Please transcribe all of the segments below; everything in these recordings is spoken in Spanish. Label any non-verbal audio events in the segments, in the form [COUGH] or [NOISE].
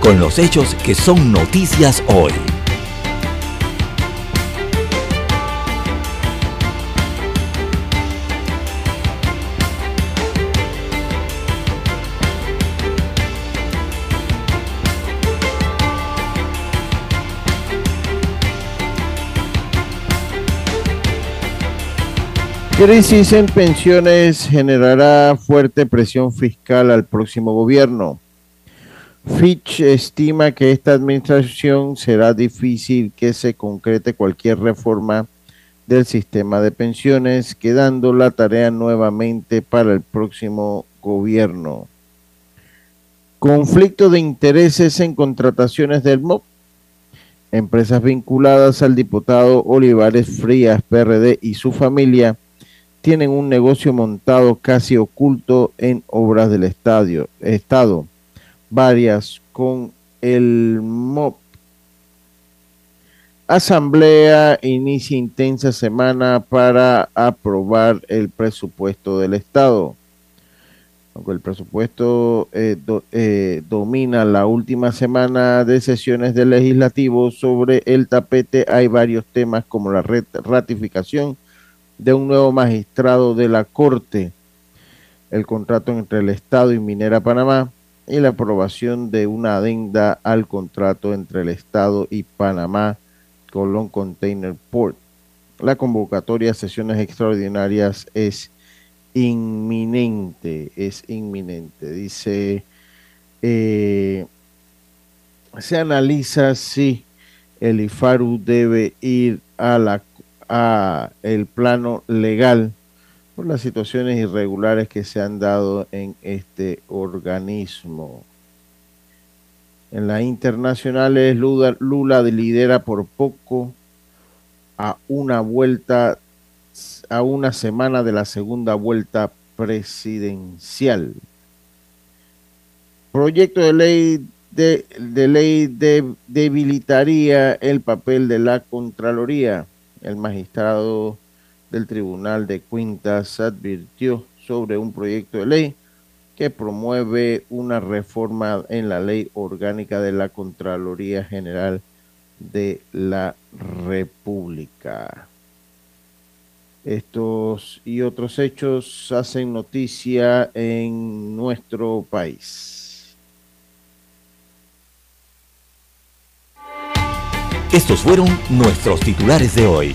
con los hechos que son noticias hoy. Crisis en pensiones generará fuerte presión fiscal al próximo gobierno. Fitch estima que esta administración será difícil que se concrete cualquier reforma del sistema de pensiones, quedando la tarea nuevamente para el próximo gobierno. Conflicto de intereses en contrataciones del MOP. Empresas vinculadas al diputado Olivares Frías, PRD y su familia tienen un negocio montado casi oculto en obras del estadio, Estado, varias con el MOP. Asamblea inicia intensa semana para aprobar el presupuesto del Estado. Aunque el presupuesto eh, eh, domina la última semana de sesiones del legislativo sobre el tapete, hay varios temas como la ratificación de un nuevo magistrado de la Corte, el contrato entre el Estado y Minera Panamá y la aprobación de una adenda al contrato entre el Estado y Panamá Colón Container Port. La convocatoria a sesiones extraordinarias es inminente, es inminente. Dice, eh, se analiza si el IFARU debe ir a la a el plano legal por las situaciones irregulares que se han dado en este organismo. En las internacionales, Lula, lidera por poco a una vuelta, a una semana de la segunda vuelta presidencial. Proyecto de ley de, de ley de, debilitaría el papel de la Contraloría el magistrado del Tribunal de Cuentas advirtió sobre un proyecto de ley que promueve una reforma en la ley orgánica de la Contraloría General de la República. Estos y otros hechos hacen noticia en nuestro país. Estos fueron nuestros titulares de hoy.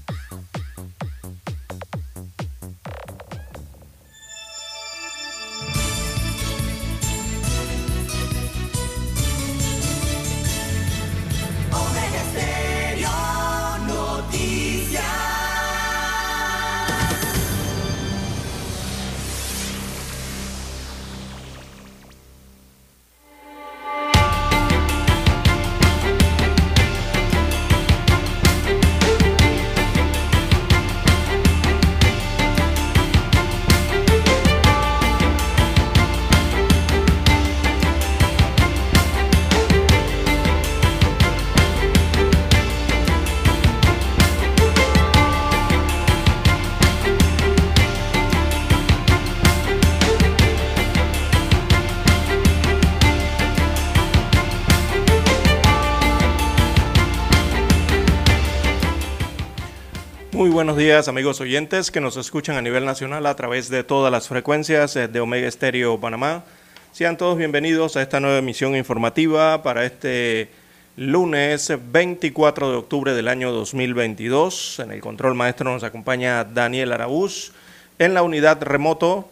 Muy buenos días amigos oyentes que nos escuchan a nivel nacional a través de todas las frecuencias de Omega Estéreo Panamá. Sean todos bienvenidos a esta nueva emisión informativa para este lunes 24 de octubre del año 2022. En el control maestro nos acompaña Daniel Araúz. En la unidad remoto.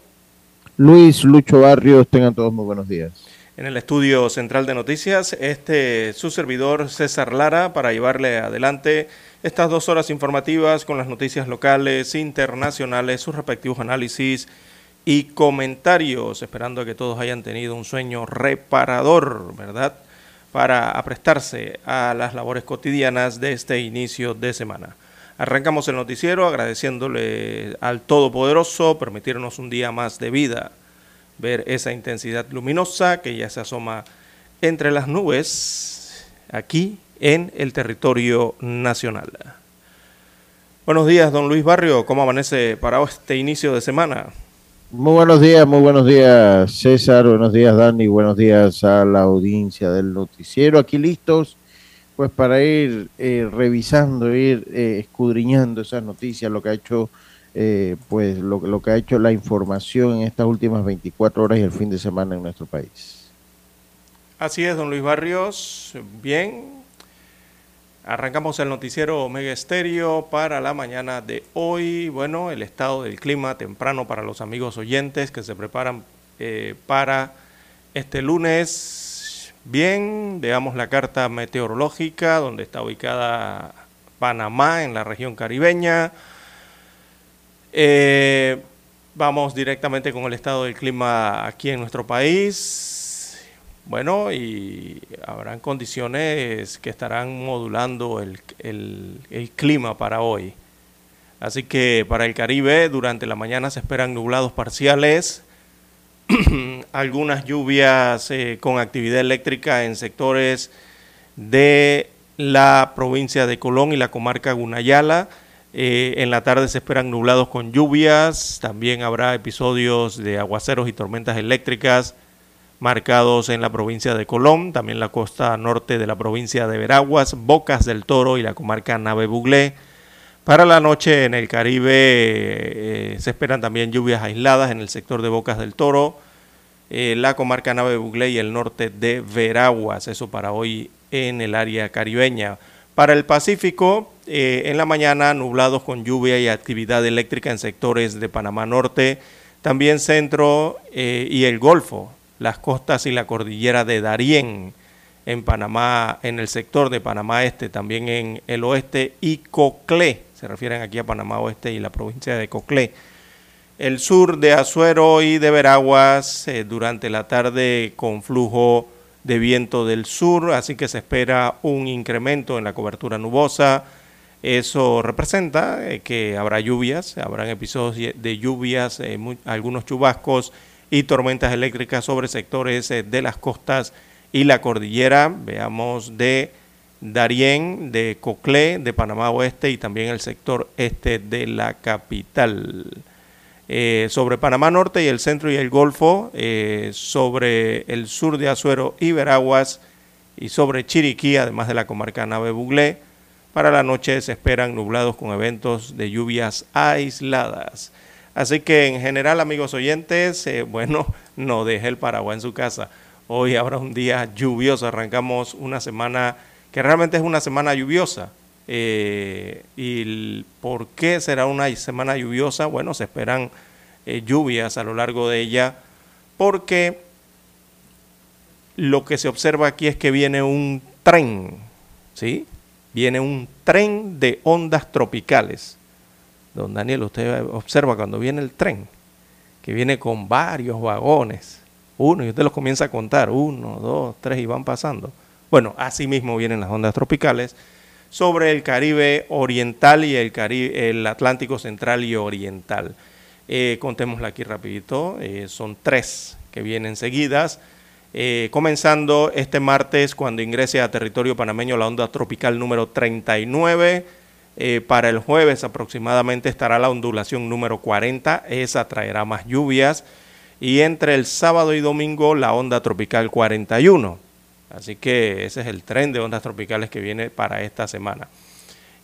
Luis Lucho Barrios, tengan todos muy buenos días. En el estudio central de noticias, este su servidor César Lara para llevarle adelante estas dos horas informativas con las noticias locales, internacionales, sus respectivos análisis y comentarios, esperando que todos hayan tenido un sueño reparador, ¿verdad? Para aprestarse a las labores cotidianas de este inicio de semana. Arrancamos el noticiero agradeciéndole al Todopoderoso permitirnos un día más de vida, ver esa intensidad luminosa que ya se asoma entre las nubes aquí en el territorio nacional. Buenos días, don Luis Barrio, ¿cómo amanece para este inicio de semana? Muy buenos días, muy buenos días César, buenos días Dani, buenos días a la audiencia del noticiero, aquí listos pues para ir eh, revisando, ir eh, escudriñando esas noticias, lo que ha hecho eh, pues lo, lo que ha hecho la información en estas últimas 24 horas y el fin de semana en nuestro país. Así es, don Luis Barrios. Bien, Arrancamos el noticiero Omega Estéreo para la mañana de hoy. Bueno, el estado del clima temprano para los amigos oyentes que se preparan eh, para este lunes. Bien, veamos la carta meteorológica donde está ubicada Panamá en la región caribeña. Eh, vamos directamente con el estado del clima aquí en nuestro país. Bueno, y habrán condiciones que estarán modulando el, clima para hoy. Así que para el Caribe durante la mañana se esperan nublados parciales, [CLEARS THROAT] algunas lluvias eh, con actividad eléctrica en sectores de la provincia de Colón y la comarca Gunayala. Eh, en la tarde se esperan nublados con lluvias, también habrá episodios de aguaceros y tormentas eléctricas marcados en la provincia de Colón, también la costa norte de la provincia de Veraguas, Bocas del Toro y la comarca Nave Buglé. Para la noche en el Caribe eh, se esperan también lluvias aisladas en el sector de Bocas del Toro, eh, la comarca Nave Buglé y el norte de Veraguas. Eso para hoy en el área caribeña. Para el Pacífico, eh, en la mañana nublados con lluvia y actividad eléctrica en sectores de Panamá Norte, también centro y el Golfo las costas y la cordillera de Darién en Panamá, en el sector de Panamá Este, también en el oeste y Coclé, se refieren aquí a Panamá Oeste y la provincia de Coclé. El sur de Azuero y de Veraguas eh, durante la tarde con flujo de viento del sur, así que se espera un incremento en la cobertura nubosa. Eso representa eh, que habrá lluvias, habrán episodios de lluvias, eh, algunos chubascos y tormentas eléctricas sobre sectores de las costas y la cordillera. Veamos de Darién, de Coclé, de Panamá Oeste y también el sector este de la capital. Eh, sobre Panamá Norte y el centro y el Golfo, eh, sobre el sur de Azuero y Veraguas y sobre Chiriquí, además de la comarca Nave Buglé. Para la noche se esperan nublados con eventos de lluvias aisladas. Así que en general, amigos oyentes, eh, bueno, [LAUGHS] no deje el paraguas en su casa. Hoy habrá un día lluvioso, arrancamos una semana que realmente es una semana lluviosa. Eh, ¿Y por qué será una semana lluviosa? Bueno, se esperan eh, lluvias a lo largo de ella porque lo que se observa aquí es que viene un tren, ¿sí? Viene un tren de ondas tropicales Don Daniel, usted observa cuando viene el tren, que viene con varios vagones, uno, y usted los comienza a contar, uno, dos, tres, y van pasando. Bueno, así mismo vienen las ondas tropicales sobre el Caribe oriental y el, Caribe, el Atlántico central y oriental. Eh, contémosla aquí rapidito, eh, son tres que vienen seguidas. Eh, comenzando este martes cuando ingrese a territorio panameño la onda tropical número 39, eh, para el jueves aproximadamente estará la ondulación número 40, esa traerá más lluvias. Y entre el sábado y domingo la onda tropical 41. Así que ese es el tren de ondas tropicales que viene para esta semana.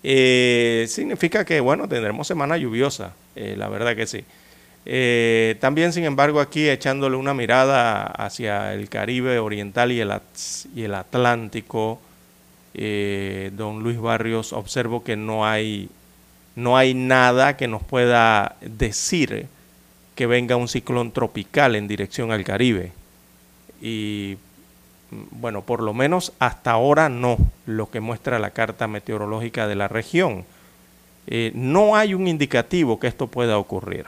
eh, significa que, bueno, tendremos semana lluviosa, eh, la verdad que sí. También, sin embargo, aquí echándole una mirada hacia el Caribe Oriental y el Atlántico, don Luis Barrios, observo que no hay, no hay nada que nos pueda decir que venga un ciclón tropical en dirección al Caribe. Y bueno, por lo menos hasta ahora no, lo que muestra la carta meteorológica de la región. Eh, no hay un indicativo que esto pueda ocurrir.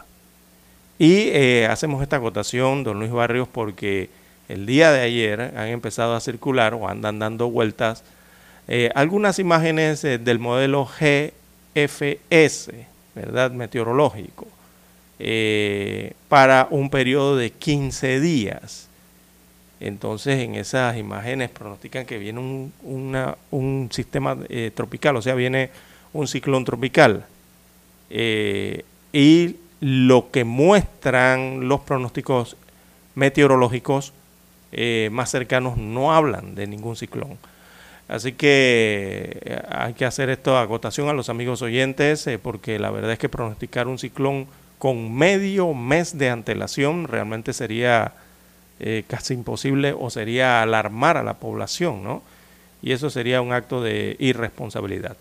Y eh, hacemos esta acotación, don Luis Barrios, porque el día de ayer han empezado a circular o andan dando vueltas eh, algunas imágenes del modelo GFS, ¿verdad? Meteorológico, para un periodo de 15 días. Entonces en esas imágenes pronostican que viene un, sistema eh, tropical, o sea, viene un ciclón tropical. Eh, y lo que muestran los pronósticos meteorológicos eh, más cercanos no hablan de ningún ciclón. Así que hay que hacer esta acotación a los amigos oyentes, porque la verdad es que pronosticar un ciclón con medio mes de antelación realmente sería eh, casi imposible o sería alarmar a la población, ¿no? Y eso sería un acto de irresponsabilidad.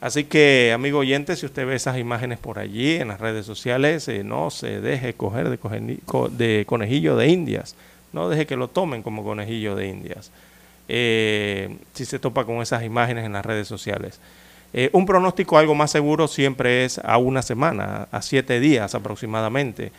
Así que, amigo oyente, si usted ve esas imágenes por allí en las redes sociales, eh, no se deje coger de, conejillo de indias, no deje que lo tomen como conejillo de indias. Eh, si se topa con esas imágenes en las redes sociales. un pronóstico algo más seguro siempre es a una semana, a siete días aproximadamente.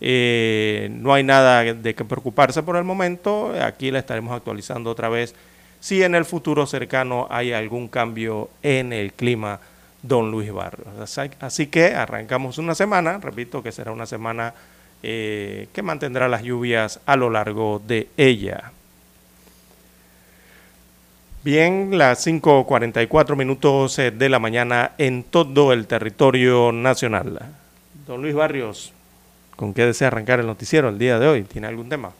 Eh, no hay nada de que preocuparse por el momento. Aquí la estaremos actualizando otra vez si en el futuro cercano hay algún cambio en el clima, don Luis Barrios. Así que arrancamos una semana, repito que será una semana eh, que mantendrá las lluvias a lo largo de ella. Bien, las 5.44 minutos eh, de la mañana en todo el territorio nacional. Don Luis Barrios, ¿Con qué desea arrancar el noticiero el día de hoy? ¿Tiene algún tema?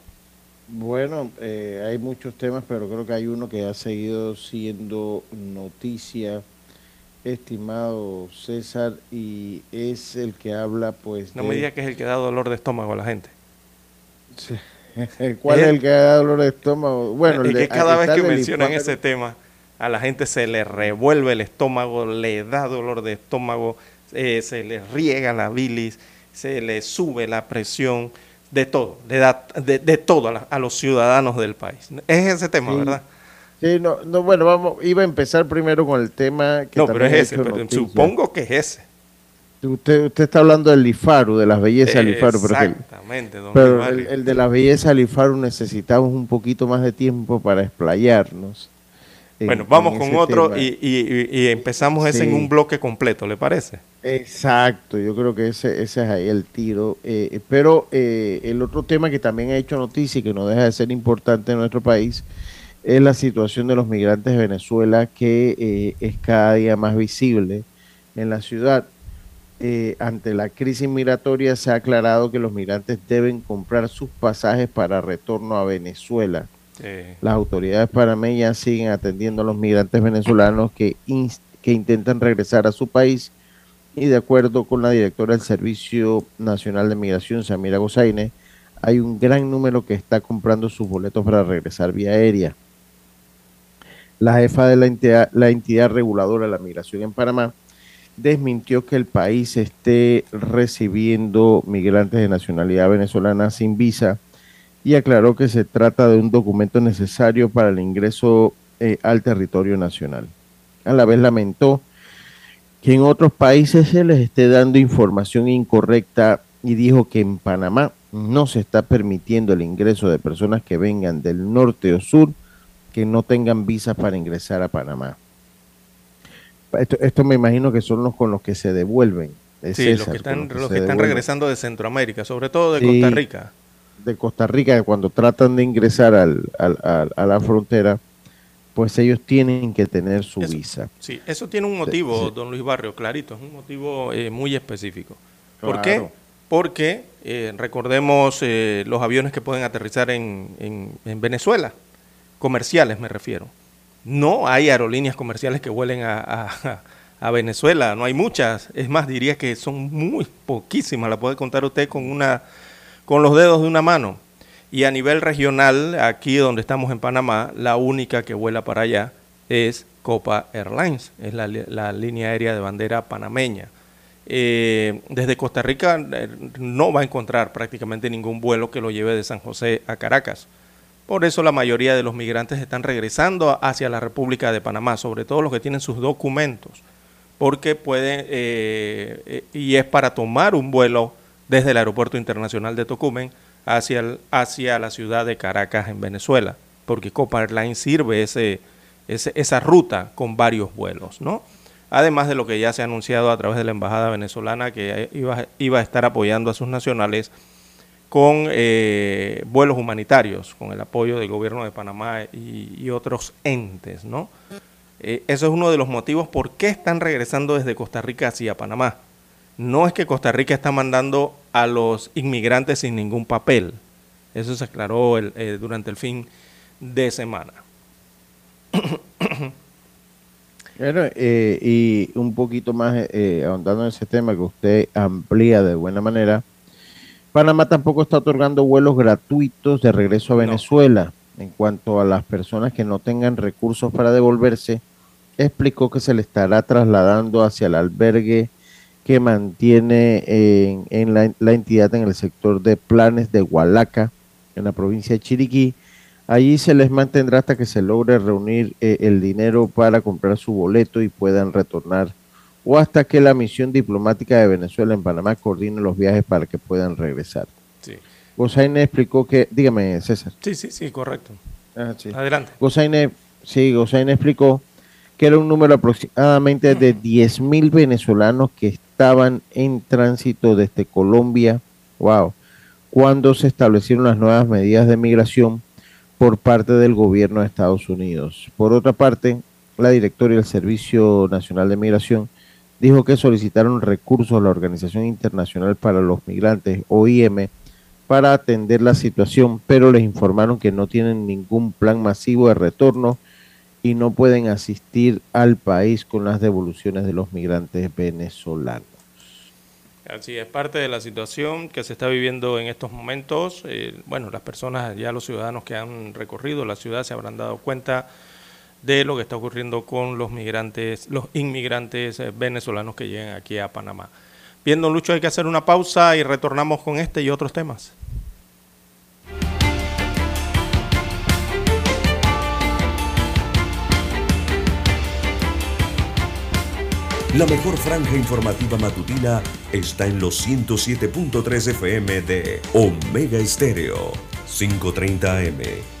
Bueno, eh, hay muchos temas, pero creo que hay uno que ha seguido siendo noticia, estimado César, y es el que habla, pues. No me diga que es el que da dolor de estómago a la gente. [LAUGHS] ¿Cuál es, el que da dolor de estómago? Bueno, el, que cada vez que mencionan ese tema, a la gente se le revuelve el estómago, le da dolor de estómago, eh, se le riega la bilis se le sube la presión de todo, de, de, todo a, los ciudadanos del país. Es ese tema, ¿verdad? Sí, no, no, bueno, vamos, iba a empezar primero con el tema que No, pero es ese, supongo que es ese. Usted, usted está hablando del Lifaru, de las bellezas del Lifaru. Exactamente, don Pero el, el, de las bellezas del Lifaru necesitamos un poquito más de tiempo para explayarnos. Bueno, vamos con otro y, empezamos ese en un bloque completo, ¿le parece? Exacto, yo creo que ese, ese es ahí el tiro. Eh, pero eh, el otro tema que también ha hecho noticia y que no deja de ser importante en nuestro país es la situación de los migrantes de Venezuela que eh, es cada día más visible en la ciudad. Ante la crisis migratoria se ha aclarado que los migrantes deben comprar sus pasajes para retorno a Venezuela las autoridades panameñas siguen atendiendo a los migrantes venezolanos que, que intentan regresar a su país y de acuerdo con la directora del Servicio Nacional de Migración, Samira Gozaine, hay un gran número que está comprando sus boletos para regresar vía aérea. La jefa de la entidad, la entidad reguladora de la migración en Panamá desmintió que el país esté recibiendo migrantes de nacionalidad venezolana sin visa y aclaró que se trata de un documento necesario para el ingreso eh, al territorio nacional. A la vez lamentó que en otros países se les esté dando información incorrecta y dijo que en Panamá no se está permitiendo el ingreso de personas que vengan del norte o sur que no tengan visas para ingresar a Panamá. Esto, me imagino que son los con los que se devuelven. sí, los que están, regresando de Centroamérica, sobre todo de Costa Rica de Costa Rica cuando tratan de ingresar al, a la frontera, pues ellos tienen que tener su visa. Sí, eso tiene un motivo, don Luis Barrio, clarito, es un motivo eh, muy específico. ¿Por qué? Porque eh, recordemos eh, los aviones que pueden aterrizar en, en, Venezuela, comerciales me refiero. No hay aerolíneas comerciales que vuelen a, Venezuela. No hay muchas. Es más, diría que son muy poquísimas. La puede contar usted con, una, con los dedos de una mano. Y a nivel regional, aquí donde estamos en Panamá, la única que vuela para allá es Copa Airlines. Es la, la línea aérea de bandera panameña. Eh, desde Costa Rica eh, no va a encontrar prácticamente ningún vuelo que lo lleve de San José a Caracas. Por eso la mayoría de los migrantes están regresando hacia la República de Panamá, sobre todo los que tienen sus documentos, porque pueden, eh, y es para tomar un vuelo desde el Aeropuerto Internacional de Tocumen hacia, hacia la ciudad de Caracas en Venezuela, porque Copa Airlines sirve ese, esa ruta con varios vuelos, ¿no? además de lo que ya se ha anunciado a través de la Embajada venezolana que iba, iba a estar apoyando a sus nacionales con eh, vuelos humanitarios, con el apoyo del gobierno de Panamá y, otros entes, ¿no? Eh, eso es uno de los motivos por qué están regresando desde Costa Rica hacia Panamá. No es que Costa Rica está mandando a los inmigrantes sin ningún papel. Eso se aclaró eh, durante el fin de semana. Eh, y un poquito más ahondando en ese tema que usted amplía de buena manera, Panamá tampoco está otorgando vuelos gratuitos de regreso a Venezuela. En cuanto a las personas que no tengan recursos para devolverse, explicó que se le estará trasladando hacia el albergue que mantiene en, la, la, entidad en el sector de planes de Hualaca, en la provincia de Chiriquí, Allí se les mantendrá hasta que se logre reunir eh, el dinero para comprar su boleto y puedan retornar o hasta que la misión diplomática de Venezuela en Panamá coordine los viajes para que puedan regresar. Sí. Gozaine explicó que, dígame César. Sí, sí, sí, correcto. Ah, Adelante. Gozaine, sí, Gozaine explicó que era un número aproximadamente de 10 mil venezolanos que estaban en tránsito desde Colombia, wow, cuando se establecieron las nuevas medidas de migración por parte del gobierno de Estados Unidos. Por otra parte, la directora del Servicio Nacional de Migración dijo que solicitaron recursos a la Organización Internacional para los Migrantes, OIM, para atender la situación, pero les informaron que no tienen ningún plan masivo de retorno y no pueden asistir al país con las devoluciones de los migrantes venezolanos. Así es parte de la situación que se está viviendo en estos momentos. Eh, bueno, las personas, ya los ciudadanos que han recorrido la ciudad se habrán dado cuenta de lo que está ocurriendo con los migrantes, los inmigrantes eh, venezolanos que llegan aquí a Panamá. Viendo Lucho, hay que hacer una pausa y retornamos con este y otros temas. La mejor franja informativa matutina está en los 107.3 FM de Omega Estéreo. 5.30 AM.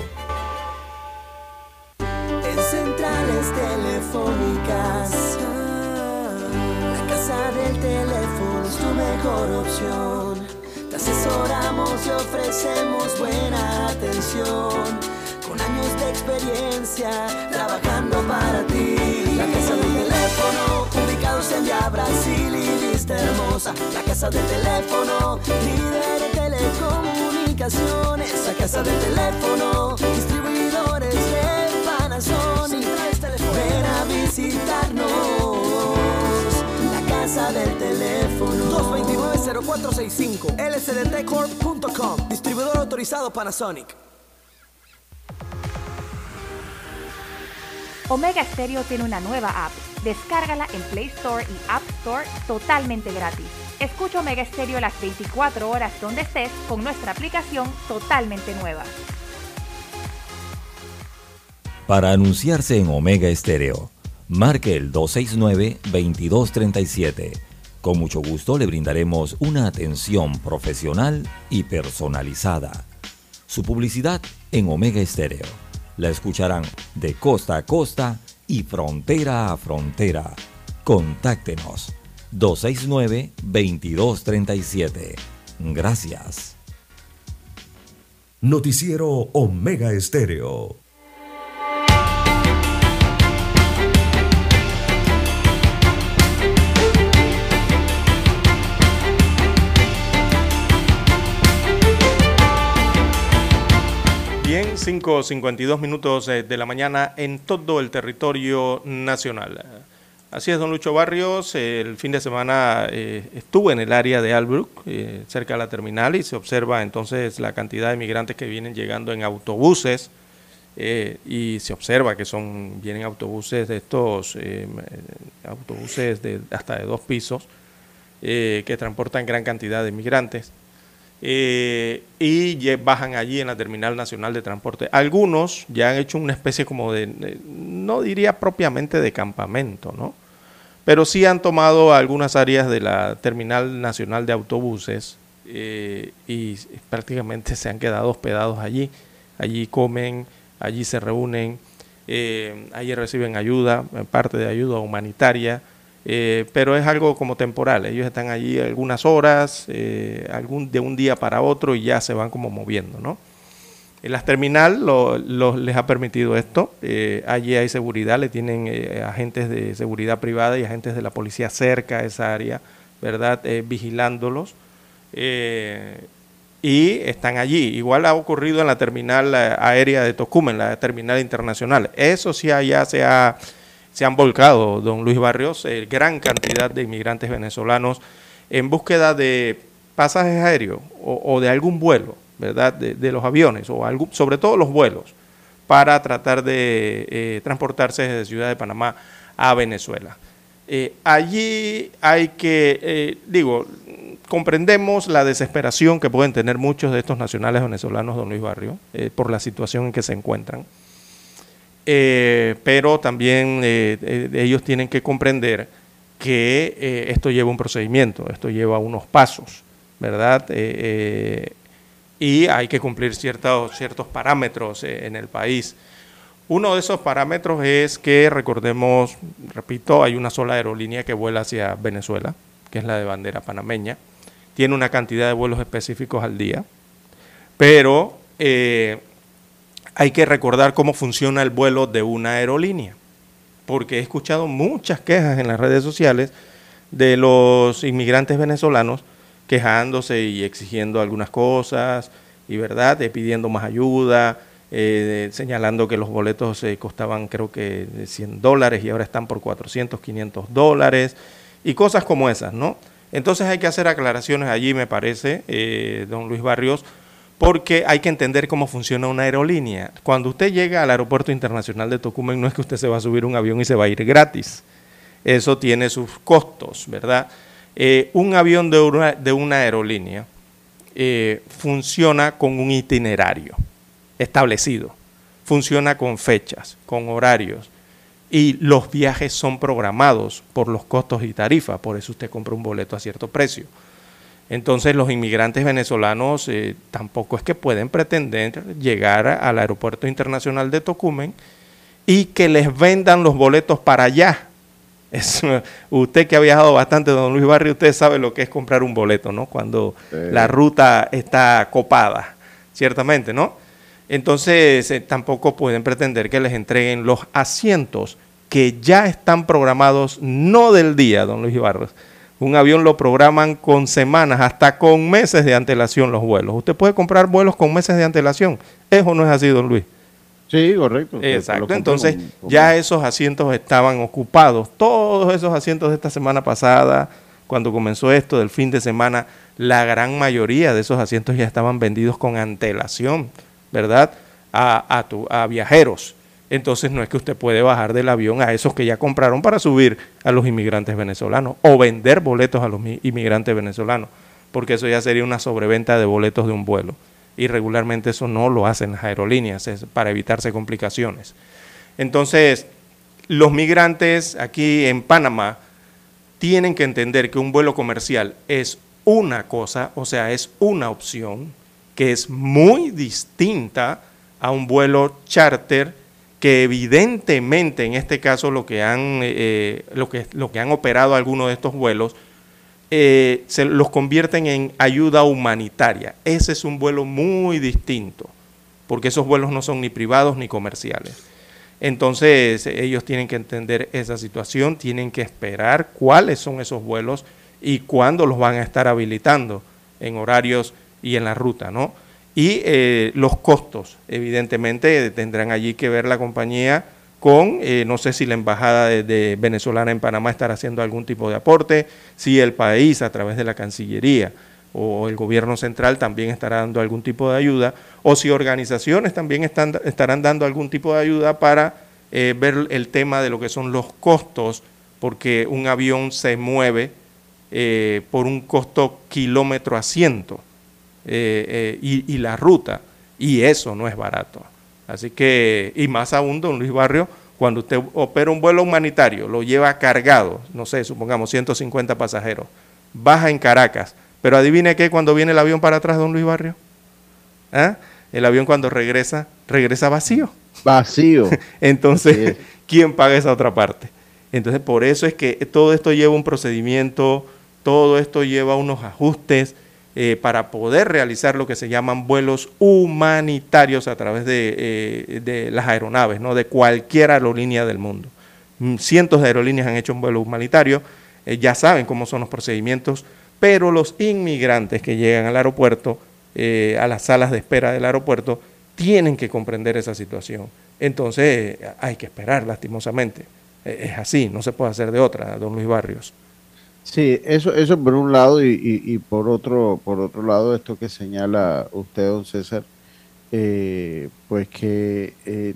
Con años de experiencia trabajando para ti. La casa del teléfono, ubicados en Via Brasil y vista hermosa. La casa del teléfono, líder de telecomunicaciones a casa del teléfono, distribuidores de Panasonic. Ven a visitarnos, la casa del teléfono. 229-0465, lsdtcorp.com, distribuidor autorizado Panasonic. Omega Stereo tiene una nueva app. Descárgala en Play Store y App Store totalmente gratis. Escucha Omega Stereo las 24 horas donde estés con nuestra aplicación totalmente nueva. Para anunciarse en Omega Stereo, marque el 269-2237. Con mucho gusto le brindaremos una atención profesional y personalizada. Su publicidad en Omega Stereo. La escucharán de costa a costa y frontera a frontera. Contáctenos 269-2237. Gracias. Noticiero Omega Estéreo. 5.52 minutos eh, de la mañana en todo el territorio nacional. Así es, don Lucho Barrios. El fin de semana eh, estuve en el área de Albrook, eh, cerca de la terminal, y se observa entonces la cantidad de migrantes que vienen llegando en autobuses. Eh, y se observa que son vienen autobuses de estos autobuses de hasta de dos pisos que transportan gran cantidad de migrantes y bajan allí en la terminal nacional de transporte. Algunos ya han hecho una especie como de, no diría propiamente de campamento, ¿no? pero sí han tomado algunas áreas de la Terminal Nacional de Autobuses eh, y prácticamente se han quedado hospedados allí. Allí comen, allí se reúnen, eh, allí reciben ayuda, parte de ayuda humanitaria, eh, pero es algo como temporal. Ellos están allí algunas horas, algún, de un día para otro y ya se van como moviendo, ¿no? En las terminal les ha permitido esto. Eh, allí hay seguridad, le tienen eh, agentes de seguridad privada y agentes de la policía cerca a esa área, ¿verdad? Eh, vigilándolos. y están allí. Igual ha ocurrido en la terminal aérea de Tocumen, la terminal internacional. Eso sí, allá se, ha, se han volcado, don Luis Barrios, gran cantidad de inmigrantes venezolanos en búsqueda de pasajes aéreos o de algún vuelo ¿verdad? De, los aviones, o sobre todo los vuelos, para tratar de eh, transportarse desde Ciudad de Panamá a Venezuela. Eh, allí hay que, eh, digo, comprendemos la desesperación que pueden tener muchos de estos nacionales venezolanos, don Luis Barrio, por la situación en que se encuentran. Pero también ellos tienen que comprender que esto lleva un procedimiento, esto lleva unos pasos, ¿verdad? y hay que cumplir ciertos, ciertos parámetros eh, en el país. Uno de esos parámetros es que, recordemos, repito, hay una sola aerolínea que vuela hacia Venezuela, que es la de bandera panameña. Tiene una cantidad de vuelos específicos al día, pero eh, hay que recordar cómo funciona el vuelo de una aerolínea, porque he escuchado muchas quejas en las redes sociales de los inmigrantes venezolanos quejándose y exigiendo algunas cosas, y verdad, pidiendo más ayuda, eh, señalando que los boletos eh, costaban creo que 100 dólares y ahora están por 400, 500 dólares, y cosas como esas, ¿no? Entonces hay que hacer aclaraciones allí, me parece, eh, don Luis Barrios, porque hay que entender cómo funciona una aerolínea. Cuando usted llega al Aeropuerto Internacional de Tocumen, no es que usted se va a subir un avión y se va a ir gratis. Eso tiene sus costos, ¿verdad? Eh, un avión de una, aerolínea eh, funciona con un itinerario establecido, funciona con fechas, con horarios, y los viajes son programados por los costos y tarifas, por eso usted compra un boleto a cierto precio. Entonces los inmigrantes venezolanos eh, tampoco es que pueden pretender llegar al aeropuerto internacional de Tocumen y que les vendan los boletos para allá [LAUGHS] usted que ha viajado bastante, don Luis Barrio, usted sabe lo que es comprar un boleto, ¿no? Cuando la ruta está copada, ciertamente, ¿no? Entonces eh, tampoco pueden pretender que les entreguen los asientos que ya están programados, no del día, don Luis Barrios. Un avión lo programan con semanas, hasta con meses de antelación los vuelos. Usted puede comprar vuelos con meses de antelación. Eso no es así, don Luis. Sí, correcto. Exacto. Entonces, ya esos asientos estaban ocupados. Todos esos asientos de esta semana pasada, cuando comenzó esto del fin de semana, la gran mayoría de esos asientos ya estaban vendidos con antelación, ¿verdad? A, a, a viajeros. Entonces no es que usted puede bajar del avión a esos que ya compraron para subir a los inmigrantes venezolanos o vender boletos a los inmigrantes venezolanos, porque eso ya sería una sobreventa de boletos de un vuelo y regularmente eso no lo hacen las aerolíneas es para evitarse complicaciones. Entonces, los migrantes aquí en Panamá tienen que entender que un vuelo comercial es una cosa, o sea, es una opción que es muy distinta a un vuelo charter que evidentemente en este caso lo que han, eh, lo que, lo que han operado algunos de estos vuelos eh, se los convierten en ayuda humanitaria. Ese es un vuelo muy distinto, porque esos vuelos no son ni privados ni comerciales. Entonces ellos tienen que entender esa situación, tienen que esperar cuáles son esos vuelos y cuándo los van a estar habilitando en horarios y en la ruta, ¿no? Y eh, los costos, evidentemente, tendrán allí que ver la compañía con, eh, no sé si la embajada de, venezolana en Panamá estará haciendo algún tipo de aporte, si el país a través de la Cancillería o el gobierno central también estará dando algún tipo de ayuda, o si organizaciones también están, estarán dando algún tipo de ayuda para eh, ver el tema de lo que son los costos, porque un avión se mueve eh, por un costo kilómetro asiento eh, y, y la ruta, y eso no es barato. Así que, y más aún, don Luis Barrio, cuando usted opera un vuelo humanitario, lo lleva cargado, no sé, supongamos 150 pasajeros, baja en Caracas, pero adivine qué, cuando viene el avión para atrás, don Luis Barrio. ¿Ah? El avión cuando regresa, regresa vacío. Vacío. [LAUGHS] Entonces, ¿quién paga esa otra parte? Entonces, por eso es que todo esto lleva un procedimiento, todo esto lleva unos ajustes eh, para poder realizar lo que se llaman vuelos humanitarios a través de, eh, las aeronaves, ¿no? de cualquier aerolínea del mundo. Mm, cientos de aerolíneas han hecho un vuelo humanitario, eh, ya saben cómo son los procedimientos pero los inmigrantes que llegan al aeropuerto, eh, a las salas de espera del aeropuerto, tienen que comprender esa situación. Entonces hay que esperar, lastimosamente. Es así, no se puede hacer de otra, don Luis Barrios. Sí, eso, eso por un lado y, por otro, por otro lado esto que señala usted, don César, eh, pues que eh,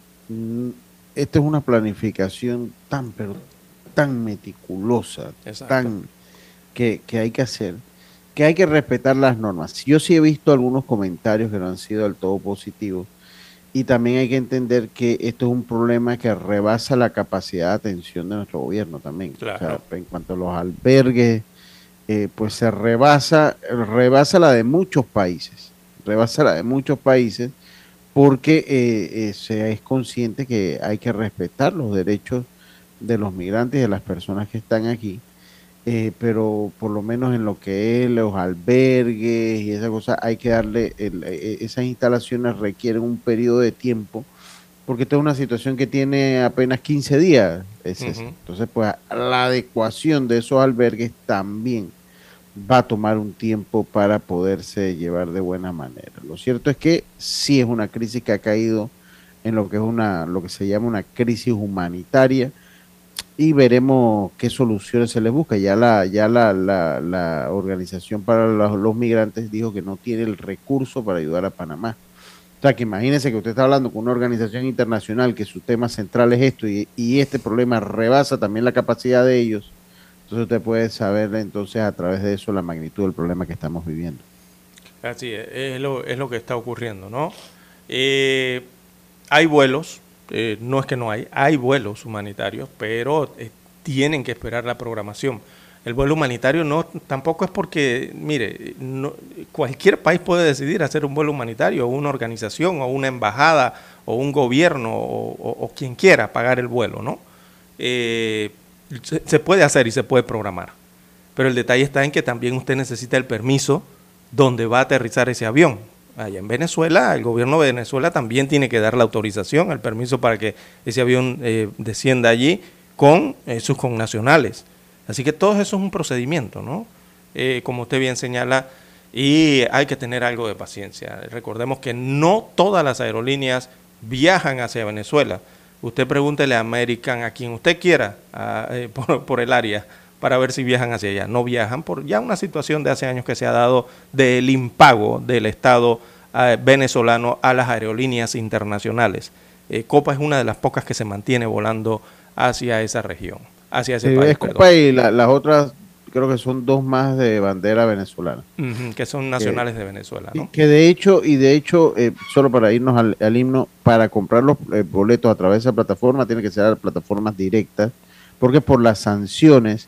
esta es una planificación tan pero tan meticulosa, tan que, hay que hacer, que hay que respetar las normas. Yo sí he visto algunos comentarios que no han sido del todo positivos y también hay que entender que esto es un problema que rebasa la capacidad de atención de nuestro gobierno también. en cuanto a los albergues, eh, pues se rebasa, rebasa la de muchos países, rebasa la de muchos países porque eh, eh, se es consciente que hay que respetar los derechos de los migrantes y de las personas que están aquí eh, pero por lo menos en lo que es los albergues y esa cosa, hay que darle, e, e, esas instalaciones requieren un periodo de tiempo, porque esta es una situación que tiene apenas 15 días. Entonces, pues la adecuación de esos albergues también va a tomar un tiempo para poderse llevar de buena manera. Lo cierto es que sí es una crisis que ha caído en lo que es una, lo que se llama una crisis humanitaria y veremos qué soluciones se les busca. Ya la, ya la, la, Organización para los, Migrantes dijo que no tiene el recurso para ayudar a Panamá. O sea, que imagínense que usted está hablando con una organización internacional que su tema central es esto y, este problema rebasa también la capacidad de ellos. Entonces usted puede saber entonces a través de eso la magnitud del problema que estamos viviendo. Así es, es lo, es lo que está ocurriendo, ¿no? Eh, hay vuelos, eh, no es que no hay, hay vuelos humanitarios, pero eh, tienen que esperar la programación. El vuelo humanitario no tampoco es porque, mire, cualquier país puede decidir hacer un vuelo humanitario, o una organización, o una embajada, o un gobierno, o, quien quiera pagar el vuelo, ¿no? Eh, se, puede hacer y se puede programar. Pero el detalle está en que también usted necesita el permiso donde va a aterrizar ese avión. Allá en Venezuela, el gobierno de Venezuela también tiene que dar la autorización, el permiso para que ese avión eh, descienda allí con eh, sus connacionales. Así que todo eso es un procedimiento, ¿no? Eh, como usted bien señala, y hay que tener algo de paciencia. Recordemos que no todas las aerolíneas viajan hacia Venezuela. Usted pregúntele a American, a quien usted quiera, [LAUGHS] por el área para ver si viajan hacia allá. No viajan por ya una situación de hace años que se ha dado del impago del Estado eh, venezolano a las aerolíneas internacionales. Eh, Copa es una de las pocas que se mantiene volando hacia esa región, hacia ese país. Copa y las otras creo que son dos más de bandera venezolana. que son nacionales de Venezuela. ¿no? Que de hecho, y de hecho, eh, solo para irnos al, al, himno, para comprar los boletos a través de esa plataforma, tiene que ser plataformas directas, porque por las sanciones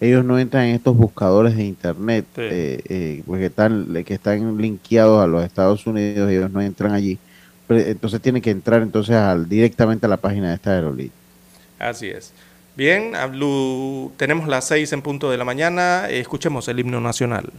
ellos no entran en estos buscadores de internet eh, eh, pues que están que están linkeados a los Estados Unidos ellos no entran allí entonces tienen que entrar entonces al, directamente a la página de esta aerolínea así es Bien, tenemos las seis en punto de la mañana. Escuchemos el himno nacional.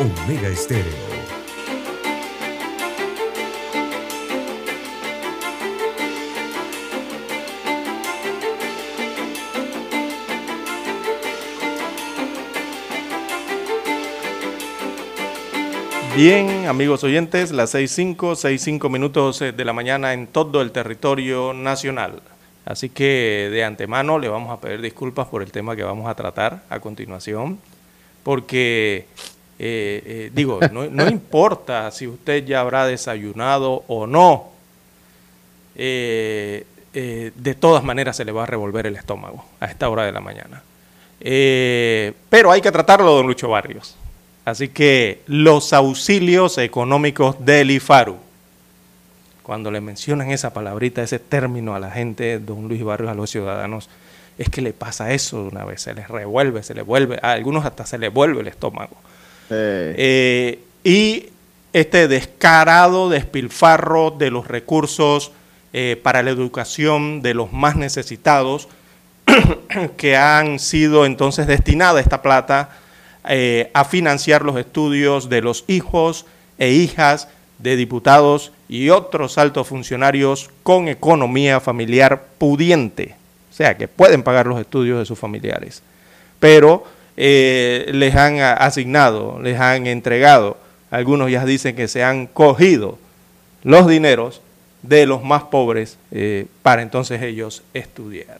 Omega Estéreo. Bien, amigos oyentes, las 6.05, 6.05 minutos eh, de la mañana en todo el territorio nacional. Así que de antemano le vamos a pedir disculpas por el tema que vamos a tratar a continuación porque, eh, eh, digo, no, importa si usted ya habrá desayunado o no, eh, de todas maneras se le va a revolver el estómago a esta hora de la mañana. pero hay que tratarlo, don Lucho Barrios. Así que los auxilios económicos del IFARU, cuando le mencionan esa palabrita, ese término a la gente, don Luis Barrios, a los ciudadanos, es que le pasa eso de una vez, se les revuelve, se les vuelve, a algunos hasta se les vuelve el estómago. Eh, y este descarado despilfarro de los recursos eh, para la educación de los más necesitados, [CLEARS THROAT] que han sido entonces destinada esta plata eh, a financiar los estudios de los hijos e hijas de diputados y otros altos funcionarios con economía familiar pudiente. Sea, que pueden pagar los estudios de sus familiares, pero eh, les han asignado, les han entregado, algunos ya dicen que se han cogido los dineros de los más pobres eh, para entonces ellos estudiar.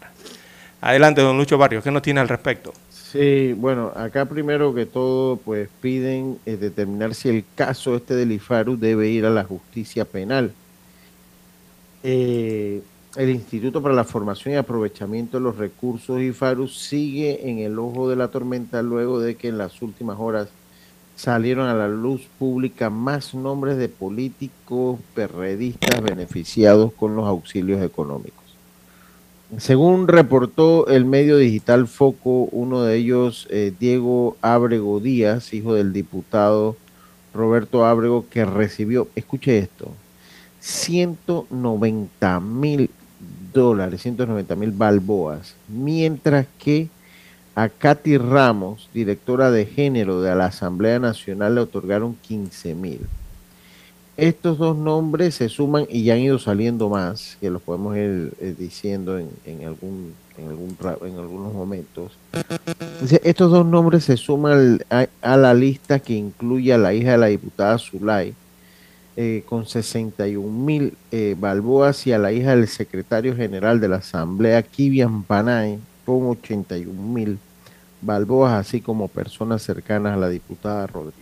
Adelante, don Lucho Barrios, ¿qué nos tiene al respecto? Sí, bueno, acá primero que todo, pues piden eh, determinar si el caso este del IFARU debe ir a la justicia penal. El Instituto para la Formación y Aprovechamiento de los Recursos IFARU sigue en el ojo de la tormenta luego de que en las últimas horas salieron a la luz pública más nombres de políticos perredistas beneficiados con los auxilios económicos. Según reportó el medio digital Foco, uno de ellos, eh, Diego Ábrego Díaz, hijo del diputado Roberto Ábrego, que recibió, escuche esto, 190 mil dólares, 190 mil balboas, mientras que a Katy Ramos, directora de género de la Asamblea Nacional, le otorgaron 15 mil. Estos dos nombres se suman y ya han ido saliendo más, que los podemos ir eh, diciendo en, algún, en, algún, en algunos momentos. Estos dos nombres se suman a, la lista que incluye a la hija de la diputada Zulay, eh, con 61 mil eh, balboas, y a la hija del secretario general de la Asamblea, Kivian Panay, con 81 mil balboas, así como personas cercanas a la diputada Rodríguez.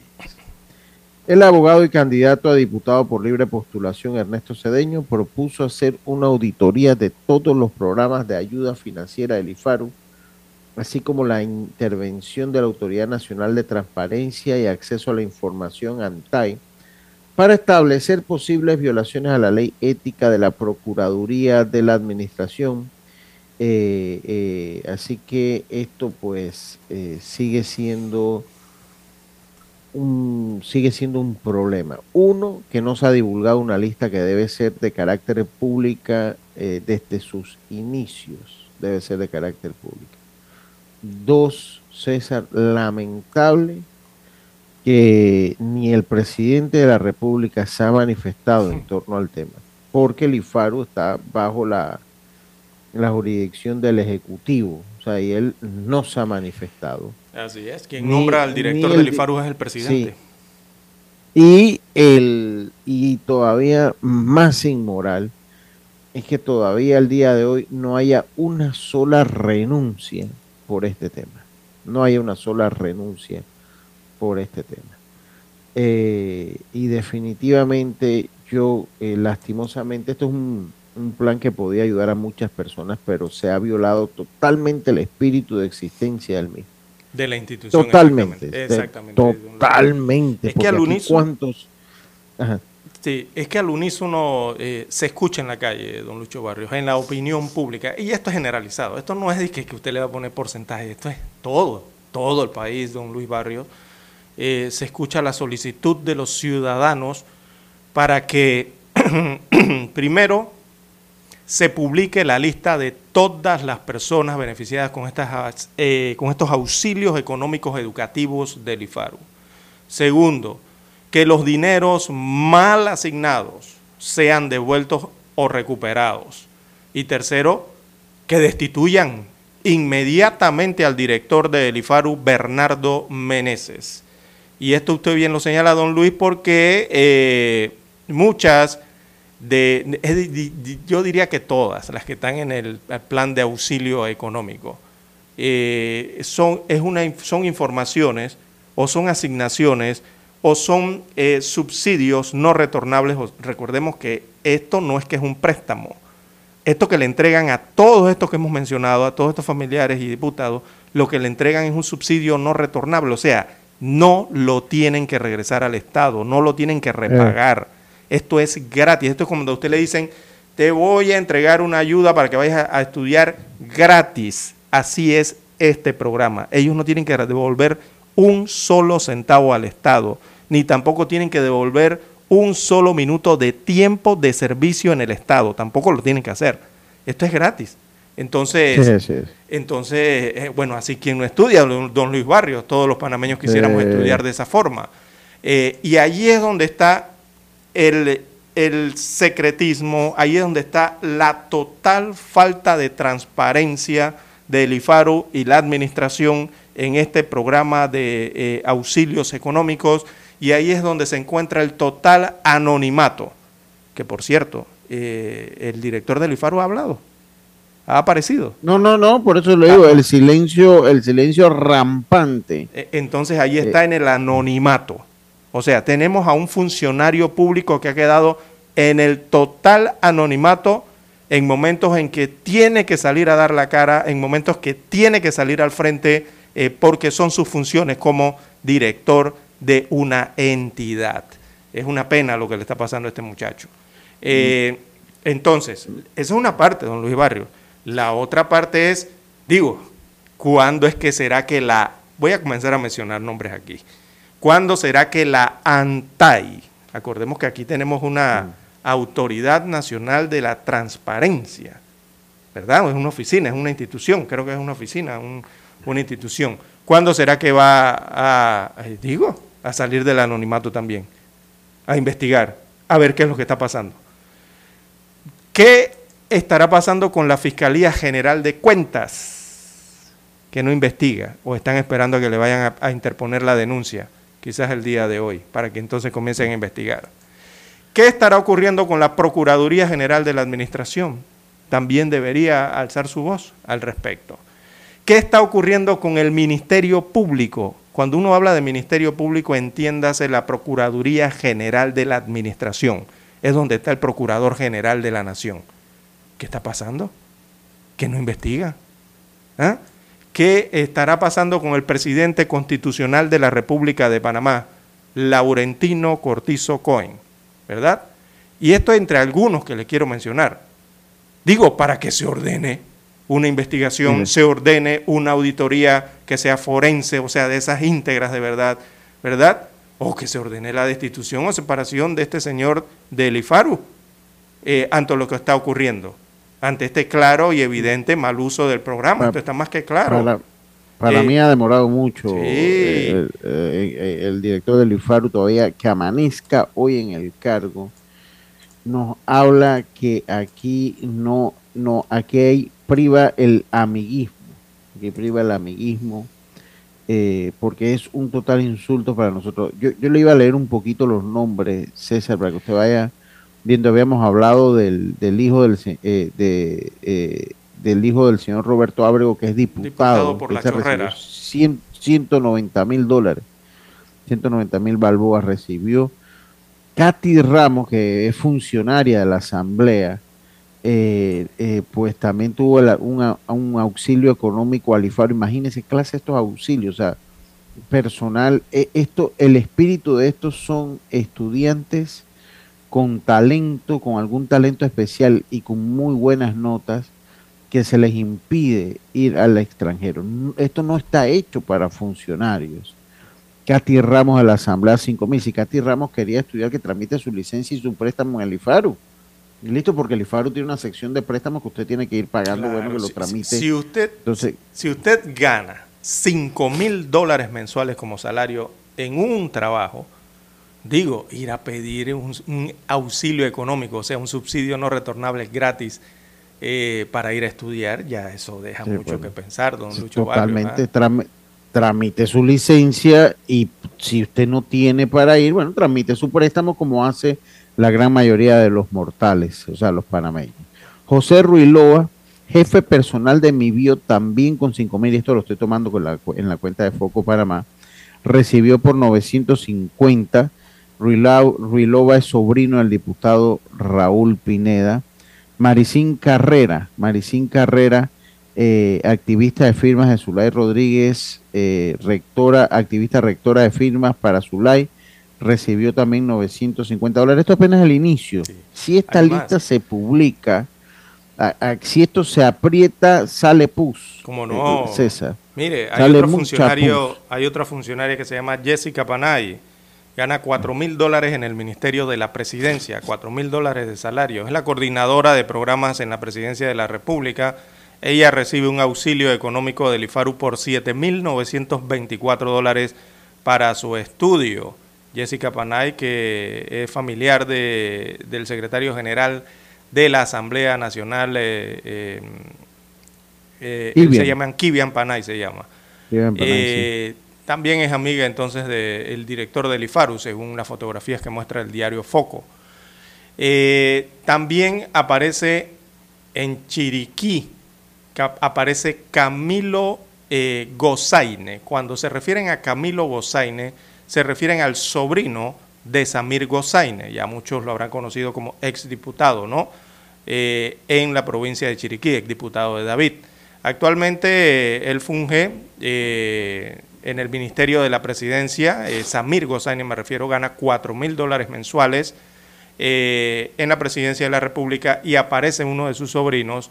El abogado y candidato a diputado por libre postulación Ernesto Cedeño propuso hacer una auditoría de todos los programas de ayuda financiera del IFARU, así como la intervención de la Autoridad Nacional de Transparencia y Acceso a la Información ANTAI, para establecer posibles violaciones a la ley ética de la Procuraduría de la Administración. Eh, eh, así que esto pues eh, sigue siendo sigue siendo un problema. Uno, que no se ha divulgado una lista que debe ser de carácter pública desde sus inicios, debe ser de carácter público. Dos, César, lamentable que ni el presidente de la República se ha manifestado en torno al tema, porque el IFARU está bajo la, la jurisdicción del Ejecutivo, o sea, y él no se ha manifestado. Así es, quien nombra al director del IFARU es el presidente. Y, el, y todavía más inmoral es que todavía al día de hoy no haya una sola renuncia por este tema. No haya una sola renuncia por este tema. Eh, y definitivamente yo, eh, lastimosamente, esto es un, un plan que podía ayudar a muchas personas, pero se ha violado totalmente el espíritu de existencia del mismo. De la institución. Totalmente. Exactamente. totalmente. Es que al unísono. ¿Cuántos? Sí, es que al unísono eh, se escucha en la calle, don Lucho Barrios, en la opinión pública. Y esto es generalizado. Esto no es de que, usted le va a poner porcentaje. Esto es todo, todo el país, don Luis Barrios. Eh, se escucha la solicitud de los ciudadanos para que, [CLEARS THROAT] primero, se publique la lista de todas las personas beneficiadas con, estas, eh, con estos auxilios económicos educativos del IFARU. Segundo, que los dineros mal asignados sean devueltos o recuperados. Y tercero, que destituyan inmediatamente al director del IFARU, Bernardo Meneses. Y esto usted bien lo señala, don Luis, porque eh, muchas de, yo diría que todas las que están en el plan de auxilio económico, eh, son, es una, son informaciones o son asignaciones o son eh, subsidios no retornables. Recordemos que esto no es que es un préstamo. Esto que le entregan a todos estos que hemos mencionado, a todos estos familiares y diputados, lo que le entregan es un subsidio no retornable. O sea, no lo tienen que regresar al Estado, no lo tienen que repagar. Esto es gratis. Esto es como cuando a usted le dicen, te voy a entregar una ayuda para que vayas a, estudiar gratis. Así es este programa. Ellos no tienen que devolver un solo centavo al Estado, ni tampoco tienen que devolver un solo minuto de tiempo de servicio en el Estado. Tampoco lo tienen que hacer. Esto es gratis. Entonces, entonces eh, bueno, así quien no estudia, don Luis Barrios, todos los panameños quisiéramos estudiar de esa forma. Eh, y allí es donde está el, secretismo, ahí es donde está la total falta de transparencia del IFARU y la administración en este programa de eh, auxilios económicos y ahí es donde se encuentra el total anonimato, que por cierto, eh, el director del IFARU ha hablado, ha aparecido. No, no, no, por eso le digo, ah, el silencio, el silencio rampante. E, entonces ahí está eh, en el anonimato. O sea, tenemos a un funcionario público que ha quedado en el total anonimato en momentos en que tiene que salir a dar la cara, en momentos que tiene que salir al frente eh, porque son sus funciones como director de una entidad. Es una pena lo que le está pasando a este muchacho. Eh, entonces, esa es una parte, don Luis Barrio. La otra parte es, digo, ¿cuándo es que será que la, voy a comenzar a mencionar nombres aquí, ¿cuándo será que la ANTAI, acordemos que aquí tenemos una Autoridad Nacional de la Transparencia, ¿verdad? Es una oficina, es una institución, creo que es una oficina, una institución. ¿Cuándo será que va a, eh, digo, a salir del anonimato también? A investigar, a ver qué es lo que está pasando. ¿Qué estará pasando con la Fiscalía General de Cuentas? Que no investiga o están esperando a que le vayan a, interponer la denuncia, quizás el día de hoy, para que entonces comiencen a investigar. ¿Qué estará ocurriendo con la Procuraduría General de la Administración? También debería alzar su voz al respecto. ¿Qué está ocurriendo con el Ministerio Público? Cuando uno habla de Ministerio Público, entiéndase la Procuraduría General de la Administración es donde está el Procurador General de la Nación. ¿Qué está pasando? ¿Que no investiga? ¿Ah? ¿Qué estará pasando con el presidente constitucional de la República de Panamá, Laurentino Cortizo Cohen? ¿Verdad? Y esto entre algunos que le quiero mencionar. Digo, para que se ordene una investigación, se ordene una auditoría que sea forense, o sea, de esas íntegras de verdad, ¿verdad? o que se ordene la destitución o separación de este señor de Elifaru eh, ante lo que está ocurriendo, ante este claro y evidente mal uso del programa. Esto está más que claro. Para, mí ha demorado mucho eh, eh, el, director del IFARU todavía que amanezca hoy en el cargo. Nos habla que aquí no, no, aquí hay, priva el amiguismo, que priva el amiguismo eh, porque es un total insulto para nosotros. Yo, yo, le iba a leer un poquito los nombres, César, para que usted vaya Habíamos hablado del, del hijo del, eh, de, eh, del hijo del señor Roberto Ábrego, que es diputado, por la 190 mil dólares, 190 mil balboas recibió. Katy Ramos, que es funcionaria de la Asamblea, eh, eh, pues también tuvo un auxilio económico al IFARO. Imagínense clase estos auxilios, o sea, personal. Eh, esto, el espíritu de estos son estudiantes con talento, con algún talento especial y con muy buenas notas que se les impide ir al extranjero. Esto no está hecho para funcionarios. Katy Ramos de la Asamblea 5000. Si Katy Ramos quería estudiar, que tramite su licencia y su préstamo en el IFARU Listo, porque el IFARU tiene una sección de préstamos que usted tiene que ir pagando, bueno, que lo tramite. Si, usted, si usted gana 5 mil dólares mensuales como salario en un trabajo, digo, ir a pedir un, auxilio económico, o sea, un subsidio no retornable gratis eh, para ir a estudiar, ya eso deja mucho que pensar, don Lucho Totalmente, tramite su licencia y si usted no tiene para ir, bueno, tramite su préstamo como hace la gran mayoría de los mortales, o sea, los panameños. José Ruiloa, jefe personal de mi bio, también con 5 mil, esto lo estoy tomando con la, en la cuenta de Foco Panamá, recibió por 950. Ruiloa es sobrino del diputado Raúl Pineda. Maricín Carrera, Maricín Carrera, eh, activista de firmas de Zulay Rodríguez, eh, rectora, activista rectora de firmas para Zulay, recibió también 950 dólares. Esto apenas es el inicio. Si esta lista se publica, si esto se aprieta, sale pus. Como no, eh, César. Mire, hay otro funcionario, hay otra funcionaria que se llama Jessica Panay. Gana 4 mil dólares en el Ministerio de la Presidencia, 4 mil dólares de salario. Es la coordinadora de programas en la Presidencia de la República. Ella recibe un auxilio económico del IFARU por 7 mil 924 dólares para su estudio. Jessica Panay, que es familiar de, del secretario general de la Asamblea Nacional, eh, eh, eh se llama Kivian Panay, se llama. Eh, también es amiga entonces del director del IFARU, según las fotografías que muestra el diario Foco. también aparece en Chiriquí, aparece Camilo Gozaine. Cuando se refieren a Camilo Gozaine, se refieren al sobrino de Samir Gozaine, ya muchos lo habrán conocido como exdiputado, ¿no? en la provincia de Chiriquí, diputado de David. Actualmente él funge en el Ministerio de la Presidencia, Samir Gozaini me refiero, gana 4 mil dólares mensuales en la Presidencia de la República y aparece uno de sus sobrinos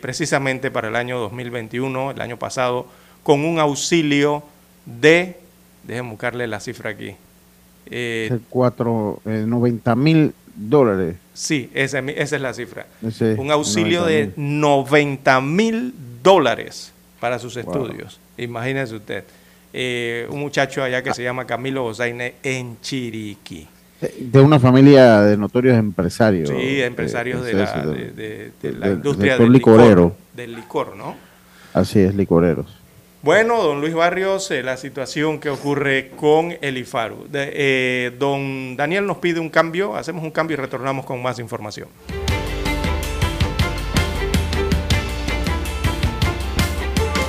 precisamente para el año 2021, el año pasado, con un auxilio de, déjenme buscarle la cifra aquí. Eh, cuatro, 90 eh, mil dólares. Sí, esa, es la cifra. un auxilio de 90 mil dólares para sus estudios. Imagínese usted. Eh, un muchacho allá que se llama Camilo Osaine en Chiriquí. De una familia de notorios empresarios. Sí, empresarios de, la, de, la industria del, licor, del licor, ¿no? Así es, licoreros. Bueno, don Luis Barrios, eh, la situación que ocurre con el IFARU. Eh, don Daniel nos pide un cambio, hacemos un cambio y retornamos con más información.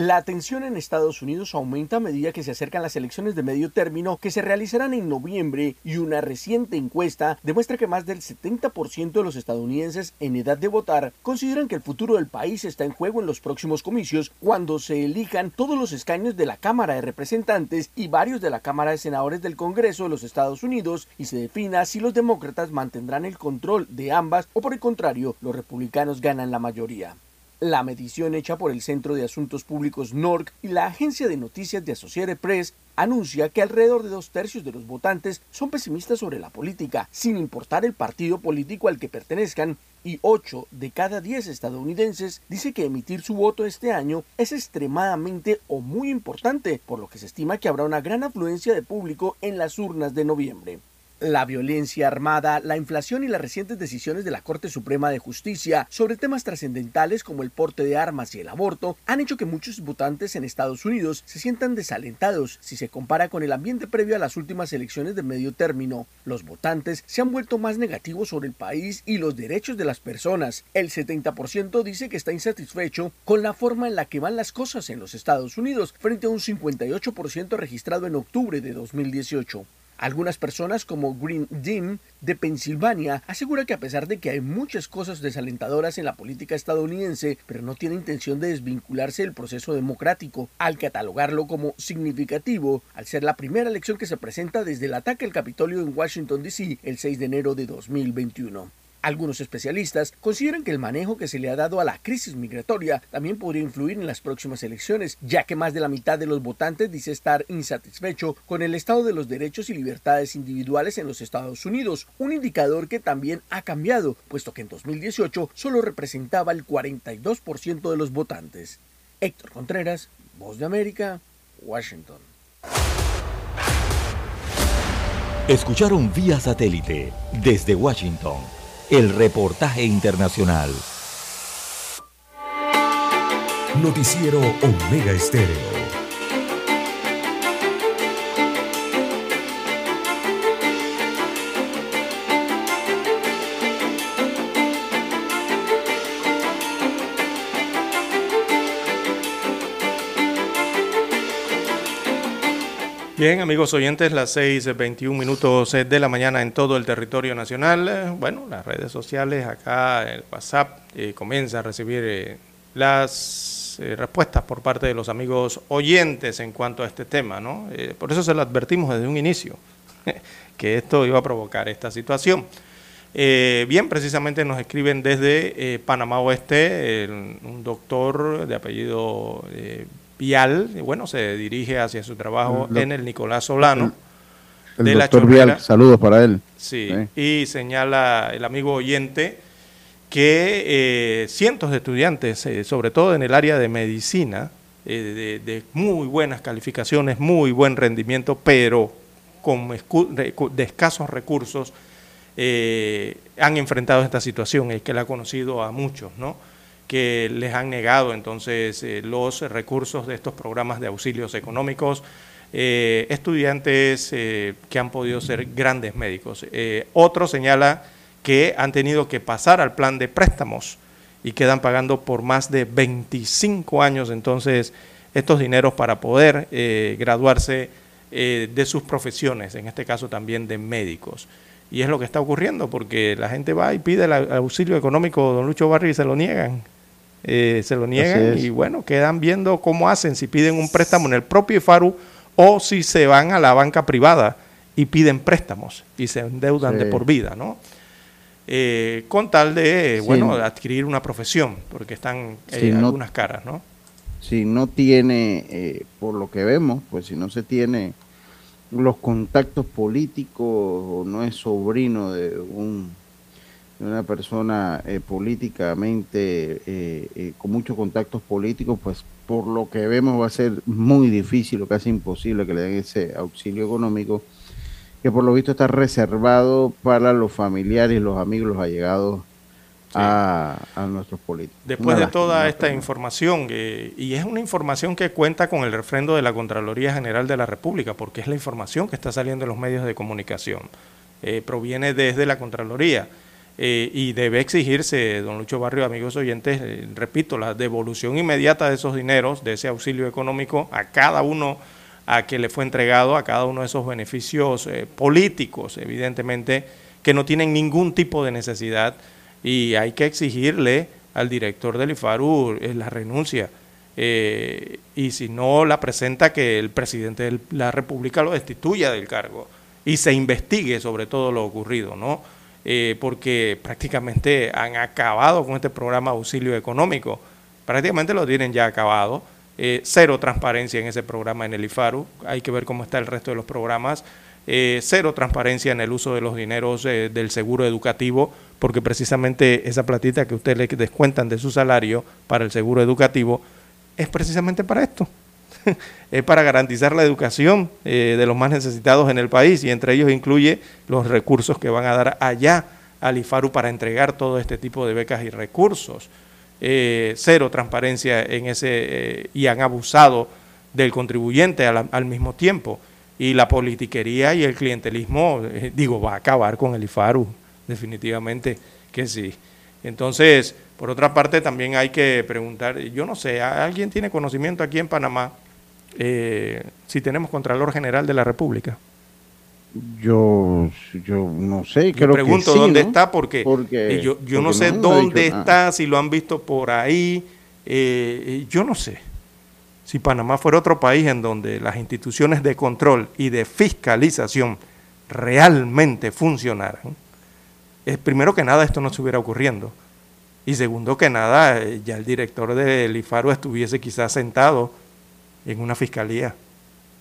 La tensión en Estados Unidos aumenta a medida que se acercan las elecciones de medio término que se realizarán en noviembre y una reciente encuesta demuestra que más del 70% de los estadounidenses en edad de votar consideran que el futuro del país está en juego en los próximos comicios cuando se elijan todos los escaños de la Cámara de Representantes y varios de la Cámara de Senadores del Congreso de los Estados Unidos y se defina si los demócratas mantendrán el control de ambas o por el contrario los republicanos ganan la mayoría. La medición hecha por el Centro de Asuntos Públicos NORC y la agencia de noticias de Associated Press anuncia que alrededor de dos tercios de los votantes son pesimistas sobre la política, sin importar el partido político al que pertenezcan, y 8 de cada 10 estadounidenses dice que emitir su voto este año es extremadamente o muy importante, por lo que se estima que habrá una gran afluencia de público en las urnas de noviembre. La violencia armada, la inflación y las recientes decisiones de la Corte Suprema de Justicia sobre temas trascendentales como el porte de armas y el aborto han hecho que muchos votantes en Estados Unidos se sientan desalentados si se compara con el ambiente previo a las últimas elecciones de medio término. Los votantes se han vuelto más negativos sobre el país y los derechos de las personas. El 70% dice que está insatisfecho con la forma en la que van las cosas en los Estados Unidos frente a un 58% registrado en octubre de 2018. Algunas personas como Green Dean de Pensilvania asegura que a pesar de que hay muchas cosas desalentadoras en la política estadounidense, pero no tiene intención de desvincularse del proceso democrático, al catalogarlo como significativo, al ser la primera elección que se presenta desde el ataque al Capitolio en Washington, D.C. el 6 de enero de 2021. Algunos especialistas consideran que el manejo que se le ha dado a la crisis migratoria también podría influir en las próximas elecciones, ya que más de la mitad de los votantes dice estar insatisfecho con el estado de los derechos y libertades individuales en los Estados Unidos, un indicador que también ha cambiado, puesto que en 2018 solo representaba el 42% de los votantes. Héctor Contreras, Voz de América, Washington. Escucharon vía satélite desde Washington el reportaje internacional. Noticiero Omega Estéreo. Bien, amigos oyentes, las 6.21 minutos de la mañana en todo el territorio nacional. Bueno, las redes sociales, acá el WhatsApp eh, comienza a recibir eh, las eh, respuestas por parte de los amigos oyentes en cuanto a este tema, ¿no? por eso se lo advertimos desde un inicio, [LAUGHS] que esto iba a provocar esta situación. bien, precisamente nos escriben desde Panamá Oeste un doctor de apellido Vial, bueno, se dirige hacia su trabajo en el Nicolás Solano. El, de doctor Vial, saludos para él. Sí, y señala el amigo oyente que eh, cientos de estudiantes, eh, sobre todo en el área de medicina, eh, de, muy buenas calificaciones, muy buen rendimiento, pero con de escasos recursos, han enfrentado esta situación, y que la ha conocido a muchos, ¿no? Que les han negado entonces los recursos de estos programas de auxilios económicos, estudiantes que han podido ser grandes médicos. otro señala que han tenido que pasar al plan de préstamos y quedan pagando por más de 25 años entonces estos dineros para poder eh, graduarse eh, de sus profesiones, en este caso también de médicos. Y es lo que está ocurriendo, porque la gente va y pide el auxilio económico, don Lucho Barrio, y se lo niegan. Eh, se lo niegan y bueno, quedan viendo cómo hacen, si piden un préstamo en el propio IFARU o si se van a la banca privada y piden préstamos y se endeudan de por vida, ¿no? Eh, con tal de, bueno, adquirir una profesión, porque están eh, algunas caras, ¿no? Si no tiene, eh, por lo que vemos, pues si no se tiene los contactos políticos o no es sobrino de, un, una persona políticamente con muchos contactos políticos, pues por lo que vemos va a ser muy difícil o casi imposible que le den ese auxilio económico que por lo visto está reservado para los familiares, los amigos, los allegados a, nuestros políticos. Después de toda esta información, eh, y es una información que cuenta con el refrendo de la Contraloría General de la República, porque es la información que está saliendo en los medios de comunicación, eh, proviene desde la Contraloría. Eh, y debe exigirse, don Lucho Barrio, amigos oyentes, repito, la devolución inmediata de esos dineros, de ese auxilio económico a cada uno a que le fue entregado a cada uno de esos beneficios eh, políticos, evidentemente, que no tienen ningún tipo de necesidad y hay que exigirle al director del IFARU eh, la renuncia. Eh, y si no la presenta, que el presidente de la República lo destituya del cargo y se investigue sobre todo lo ocurrido, ¿no? Porque prácticamente han acabado con este programa de auxilio económico, prácticamente lo tienen ya acabado. Eh, cero transparencia en ese programa en el IFARU, hay que ver cómo está el resto de los programas, eh, cero transparencia en el uso de los dineros eh, del seguro educativo, porque precisamente esa platita que ustedes le descuentan de su salario para el seguro educativo es precisamente para esto. [LAUGHS] es para garantizar la educación de los más necesitados en el país y entre ellos incluye los recursos que van a dar allá al IFARU para entregar todo este tipo de becas y recursos. Eh, cero transparencia en ese eh, y han abusado del contribuyente al, mismo tiempo. Y la politiquería y el clientelismo, eh, digo, va a acabar con el IFARU, definitivamente que sí. Entonces, por otra parte, también hay que preguntar, yo no sé, ¿alguien tiene conocimiento aquí en Panamá si tenemos Contralor General de la República? Yo, yo no sé, creo pregunto que sí, dónde está porque, eh, yo, yo no sé dónde está, si lo han visto por ahí, eh, yo no sé. Si Panamá fuera otro país en donde las instituciones de control y de fiscalización realmente funcionaran, es primero que nada esto no estuviera ocurriendo. Y segundo que nada, eh, ya el director del IFARO estuviese quizás sentado en una fiscalía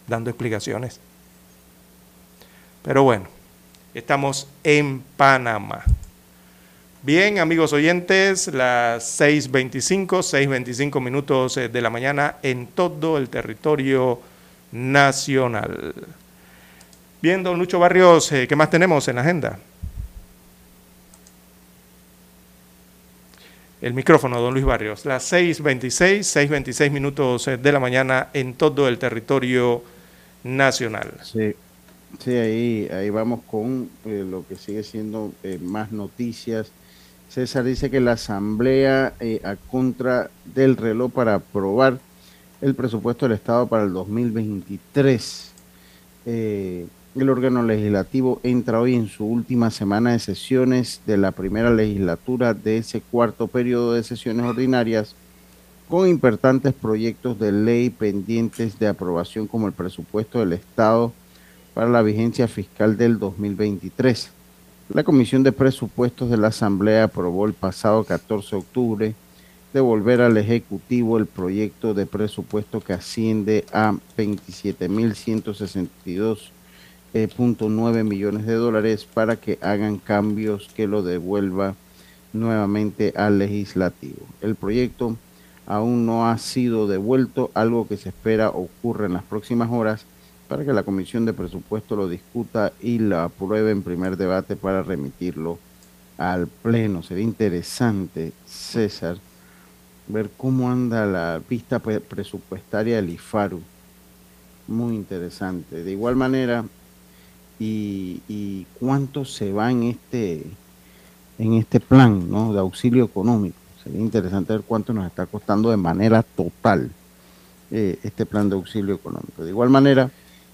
dando explicaciones. Pero bueno, estamos en Panamá. Bien, amigos oyentes, las 6.25, 6.25 minutos eh, de la mañana en todo el territorio nacional. Bien, don Lucho Barrios, eh, ¿qué más tenemos en la agenda? El micrófono, don Luis Barrios. Las 6.26, 6.26 minutos eh, de la mañana en todo el territorio nacional. Sí. Sí, ahí, ahí vamos con eh, lo que sigue siendo eh, más noticias. César dice que la Asamblea a contra del reloj para aprobar el presupuesto del Estado para el 2023. El órgano legislativo entra hoy en su última semana de sesiones de la primera legislatura de ese cuarto periodo de sesiones ordinarias con importantes proyectos de ley pendientes de aprobación como el presupuesto del Estado para la vigencia fiscal del 2023. La Comisión de Presupuestos de la Asamblea aprobó el pasado 14 de octubre devolver al Ejecutivo el proyecto de presupuesto que asciende a 27.162.9 eh, millones de dólares para que hagan cambios que lo devuelva nuevamente al legislativo. El proyecto aún no ha sido devuelto, algo que se espera ocurra en las próximas horas para que la Comisión de Presupuesto lo discuta y lo apruebe en primer debate para remitirlo al Pleno. Sería interesante, César, ver cómo anda la pista presupuestaria del IFARU. Muy interesante. De igual manera, y, y cuánto se va en este, en este plan ¿no? de auxilio económico. Sería interesante ver cuánto nos está costando de manera total eh, este plan de auxilio económico. De igual manera,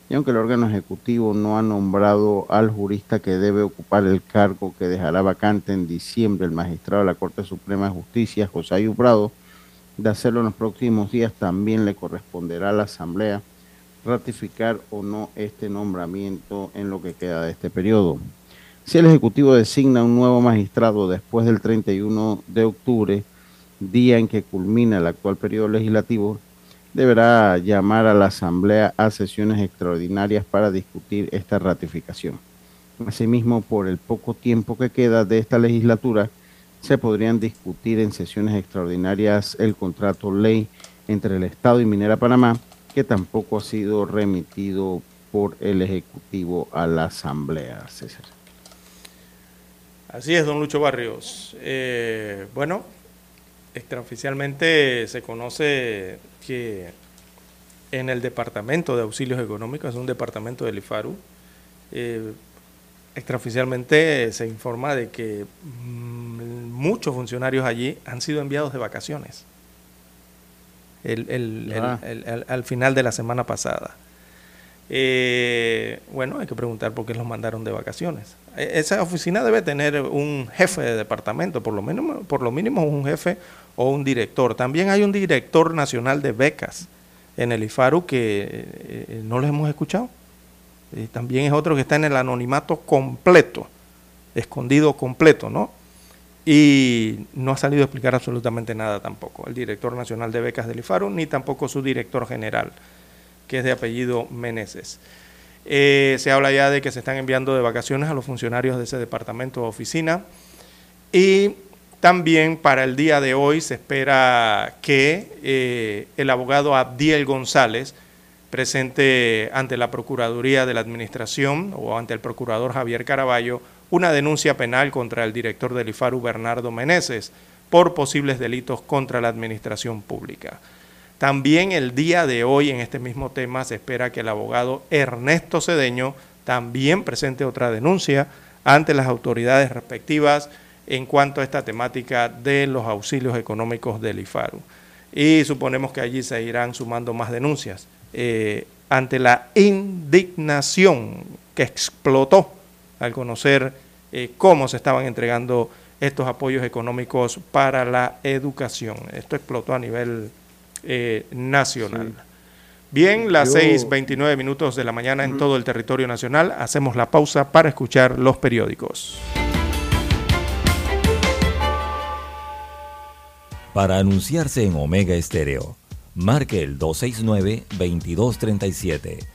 y aunque el órgano ejecutivo no ha nombrado al jurista que debe ocupar el cargo que dejará vacante en diciembre el magistrado de la Corte Suprema de Justicia, José Ayubrado, de hacerlo en los próximos días, también le corresponderá a la Asamblea ratificar o no este nombramiento en lo que queda de este periodo. Si el Ejecutivo designa un nuevo magistrado después del 31 de octubre, día en que culmina el actual periodo legislativo, deberá llamar a la Asamblea a sesiones extraordinarias para discutir esta ratificación. Asimismo, por el poco tiempo que queda de esta legislatura, se podrían discutir en sesiones extraordinarias el contrato ley entre el Estado y Minera Panamá, que tampoco ha sido remitido por el Ejecutivo a la Asamblea, César. Así es, don Lucho Barrios. Eh, bueno, extraoficialmente se conoce que en el Departamento de Auxilios Económicos, es un departamento del IFARU, eh, extraoficialmente se informa de que mm, muchos funcionarios allí han sido enviados de vacaciones ah. al final de la semana pasada. Eh, bueno, hay que preguntar por qué los mandaron de vacaciones. E, esa oficina debe tener un jefe de departamento, por lo, mínimo, por lo mínimo un jefe o un director. También hay un director nacional de becas en el IFARU que eh, no lo hemos escuchado. Y también es otro que está en el anonimato completo, escondido completo, ¿no? Y no ha salido a explicar absolutamente nada tampoco, el director nacional de becas del IFARU, ni tampoco su director general, que es de apellido Meneses. Eh, se habla ya de que se están enviando de vacaciones a los funcionarios de ese departamento o oficina. Y también para el día de hoy se espera que eh, el abogado Abdiel González presente ante la Procuraduría de la Administración o ante el procurador Javier Caraballo una denuncia penal contra el director del IFARU Bernardo Meneses por posibles delitos contra la administración pública. También el día de hoy en este mismo tema se espera que el abogado Ernesto Cedeño también presente otra denuncia ante las autoridades respectivas en cuanto a esta temática de los auxilios económicos del IFARU. Y suponemos que allí se irán sumando más denuncias eh, ante la indignación que explotó al conocer eh, cómo se estaban entregando estos apoyos económicos para la educación. Esto explotó a nivel eh, nacional. Bien, las 6.29 minutos de la mañana en todo el territorio nacional. Hacemos la pausa para escuchar los periódicos. Para anunciarse en Omega Estéreo, marque el 269-2237.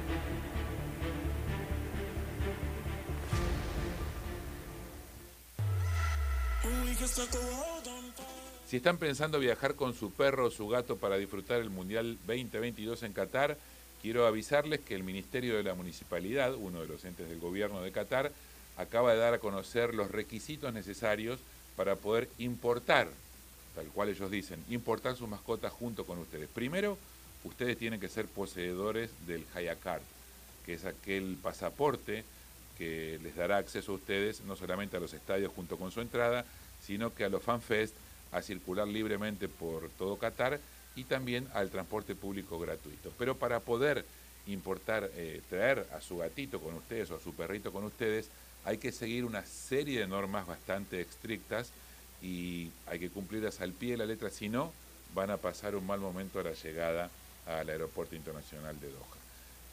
Si están pensando viajar con su perro o su gato para disfrutar el Mundial 2022 en Qatar, quiero avisarles que el Ministerio de la Municipalidad, uno de los entes del gobierno de Qatar, acaba de dar a conocer los requisitos necesarios para poder importar, tal cual ellos dicen, importar sus mascotas junto con ustedes. Primero, ustedes tienen que ser poseedores del Hayacard, que es aquel pasaporte que les dará acceso a ustedes no solamente a los estadios junto con su entrada, sino que a los FanFest, a circular libremente por todo Qatar y también al transporte público gratuito. Pero para poder importar, eh, traer a su gatito con ustedes o a su perrito con ustedes, hay que seguir una serie de normas bastante estrictas y hay que cumplirlas al pie de la letra, si no, van a pasar un mal momento a la llegada al Aeropuerto Internacional de Doha.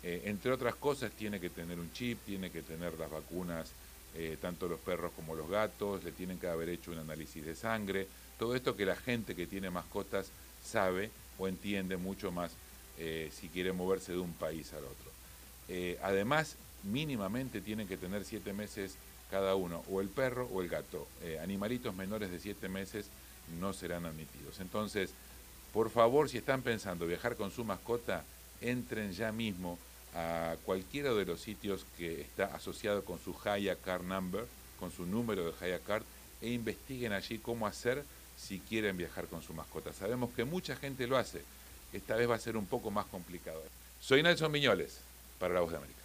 Eh, entre otras cosas, tiene que tener un chip, tiene que tener las vacunas, eh, tanto los perros como los gatos, le tienen que haber hecho un análisis de sangre, todo esto que la gente que tiene mascotas sabe o entiende mucho más eh, si quiere moverse de un país al otro. además, mínimamente tienen que tener siete meses cada uno, o el perro o el gato. animalitos menores de siete meses no serán admitidos. Entonces, por favor, si están pensando viajar con su mascota, entren ya mismo a cualquiera de los sitios que está asociado con su Haya Card Number, con su número de Haya Card, e investiguen allí cómo hacer si quieren viajar con su mascota. Sabemos que mucha gente lo hace. Esta vez va a ser un poco más complicado. Soy Nelson Miñoles, para La Voz de América.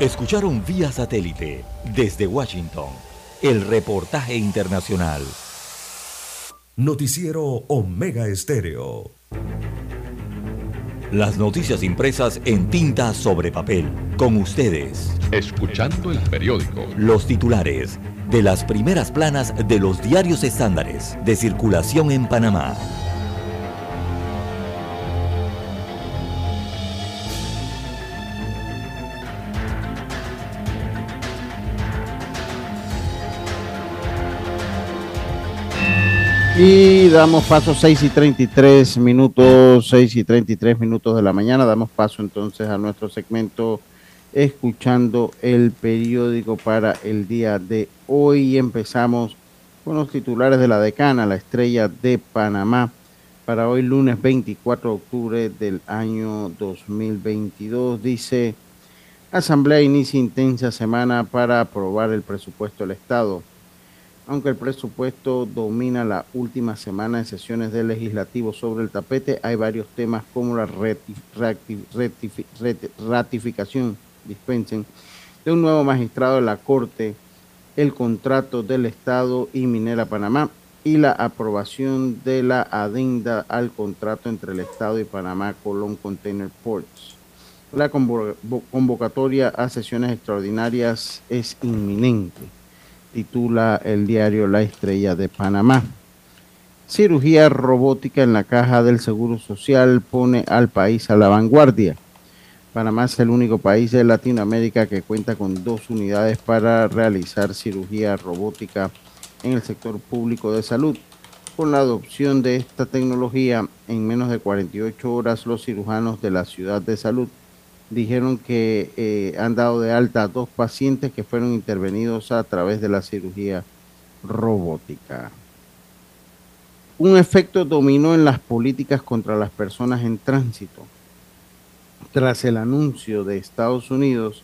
Escucharon vía satélite desde Washington el reportaje internacional. Noticiero Omega Estéreo. Las noticias impresas en tinta sobre papel. Con ustedes. Escuchando el periódico. Los titulares de las primeras planas de los diarios estándares de circulación en Panamá. Y damos paso 6 y 33 minutos, 6 y 33 minutos de la mañana. Damos paso entonces a nuestro segmento escuchando el periódico para el día de hoy. Empezamos con los titulares de la decana, la estrella de Panamá, para hoy lunes 24 de octubre del año 2022. Dice, Asamblea inicia intensa semana para aprobar el presupuesto del Estado aunque el presupuesto domina la última semana de sesiones del legislativo sobre el tapete, hay varios temas como la ratificación, dispensen, de un nuevo magistrado de la Corte, el contrato del Estado y Minera Panamá y la aprobación de la adenda al contrato entre el Estado y Panamá Colón Container Ports. La convocatoria a sesiones extraordinarias es inminente titula el diario La Estrella de Panamá. Cirugía robótica en la caja del Seguro Social pone al país a la vanguardia. Panamá es el único país de Latinoamérica que cuenta con dos unidades para realizar cirugía robótica en el sector público de salud. Con la adopción de esta tecnología, en menos de 48 horas los cirujanos de la ciudad de salud dijeron que eh, han dado de alta a dos pacientes que fueron intervenidos a través de la cirugía robótica. Un efecto dominó en las políticas contra las personas en tránsito. Tras el anuncio de Estados Unidos,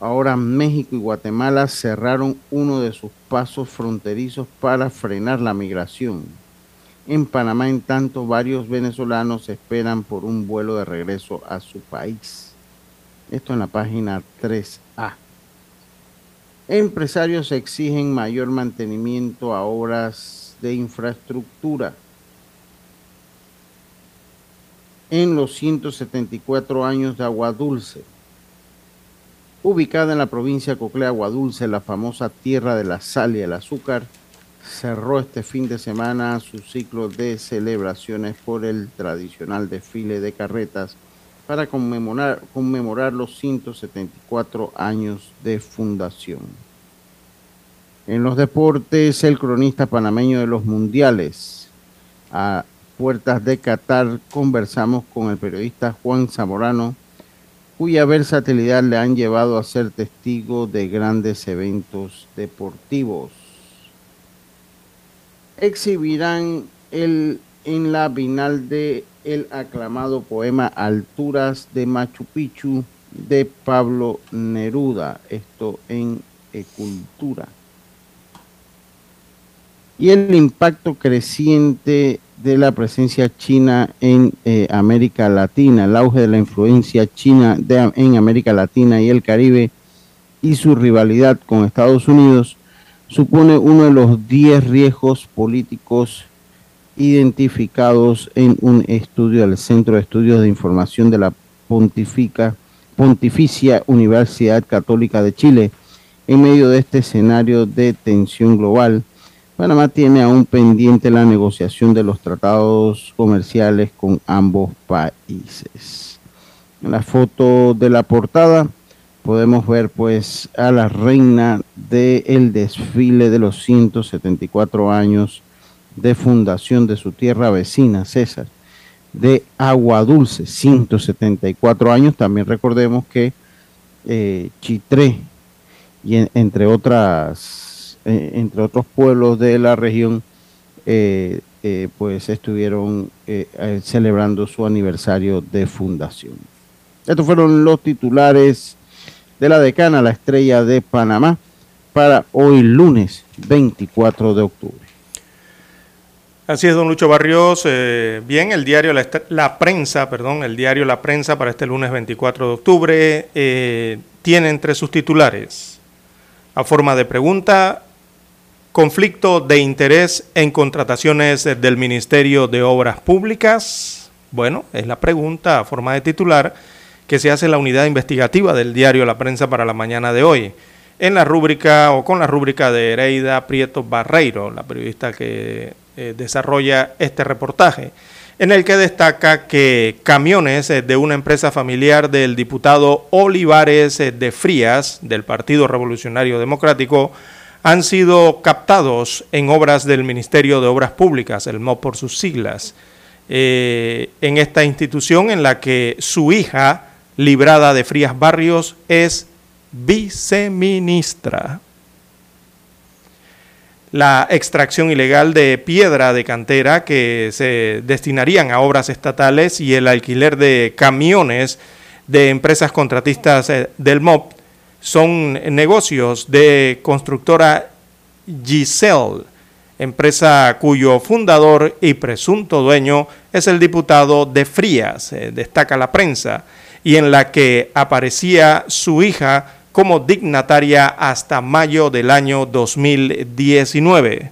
ahora México y Guatemala cerraron uno de sus pasos fronterizos para frenar la migración. En Panamá, en tanto, varios venezolanos esperan por un vuelo de regreso a su país. Esto en la página 3A. Empresarios exigen mayor mantenimiento a obras de infraestructura. En los 174 años de Agua Dulce. Ubicada en la provincia Coclea Agua Dulce, la famosa tierra de la sal y el azúcar, cerró este fin de semana su ciclo de celebraciones por el tradicional desfile de carretas para conmemorar, conmemorar los 174 años de fundación. En los deportes, el cronista panameño de los mundiales. A puertas de Qatar conversamos con el periodista Juan Zamorano, cuya versatilidad le han llevado a ser testigo de grandes eventos deportivos. Exhibirán el en la final de el aclamado poema Alturas de Machu Picchu de Pablo Neruda, esto en Cultura. Y el impacto creciente de la presencia china en eh, América Latina, el auge de la influencia china en América Latina y el Caribe y su rivalidad con Estados Unidos supone uno de los 10 riesgos políticos identificados en un estudio del Centro de Estudios de Información de la Pontificia Universidad Católica de Chile. En medio de este escenario de tensión global, Panamá tiene aún pendiente la negociación de los tratados comerciales con ambos países. En la foto de la portada podemos ver pues a la reina del desfile de los 174 años de fundación de su tierra vecina, César, de Agua Dulce, 174 años. También recordemos que eh, Chitré, y entre, otras, eh, entre otros pueblos de la región, eh, pues estuvieron celebrando su aniversario de fundación. Estos fueron los titulares de la decana, la estrella de Panamá, para hoy lunes 24 de octubre. Así es, don Lucho Barrios. Eh, bien, el diario la, Prensa, perdón, el diario La Prensa para este lunes 24 de octubre eh, tiene entre sus titulares, a forma de pregunta, conflicto de interés en contrataciones del Ministerio de Obras Públicas. Bueno, es la pregunta a forma de titular que se hace en la unidad investigativa del diario La Prensa para la mañana de hoy en la rúbrica o con la rúbrica de Ereida Prieto Barreiro, la periodista que eh, desarrolla este reportaje, en el que destaca que camiones eh, de una empresa familiar del diputado Olivares eh, de Frías, del Partido Revolucionario Democrático, han sido captados en obras del Ministerio de Obras Públicas, el MOP por sus siglas, en esta institución en la que su hija, librada de Frías Barrios, es viceministra. La extracción ilegal de piedra de cantera que se destinarían a obras estatales y el alquiler de camiones de empresas contratistas eh, del MOP son negocios de constructora Giselle, empresa cuyo fundador y presunto dueño es el diputado de Frías, eh, destaca la prensa, y en la que aparecía su hija como dignataria hasta mayo del año 2019.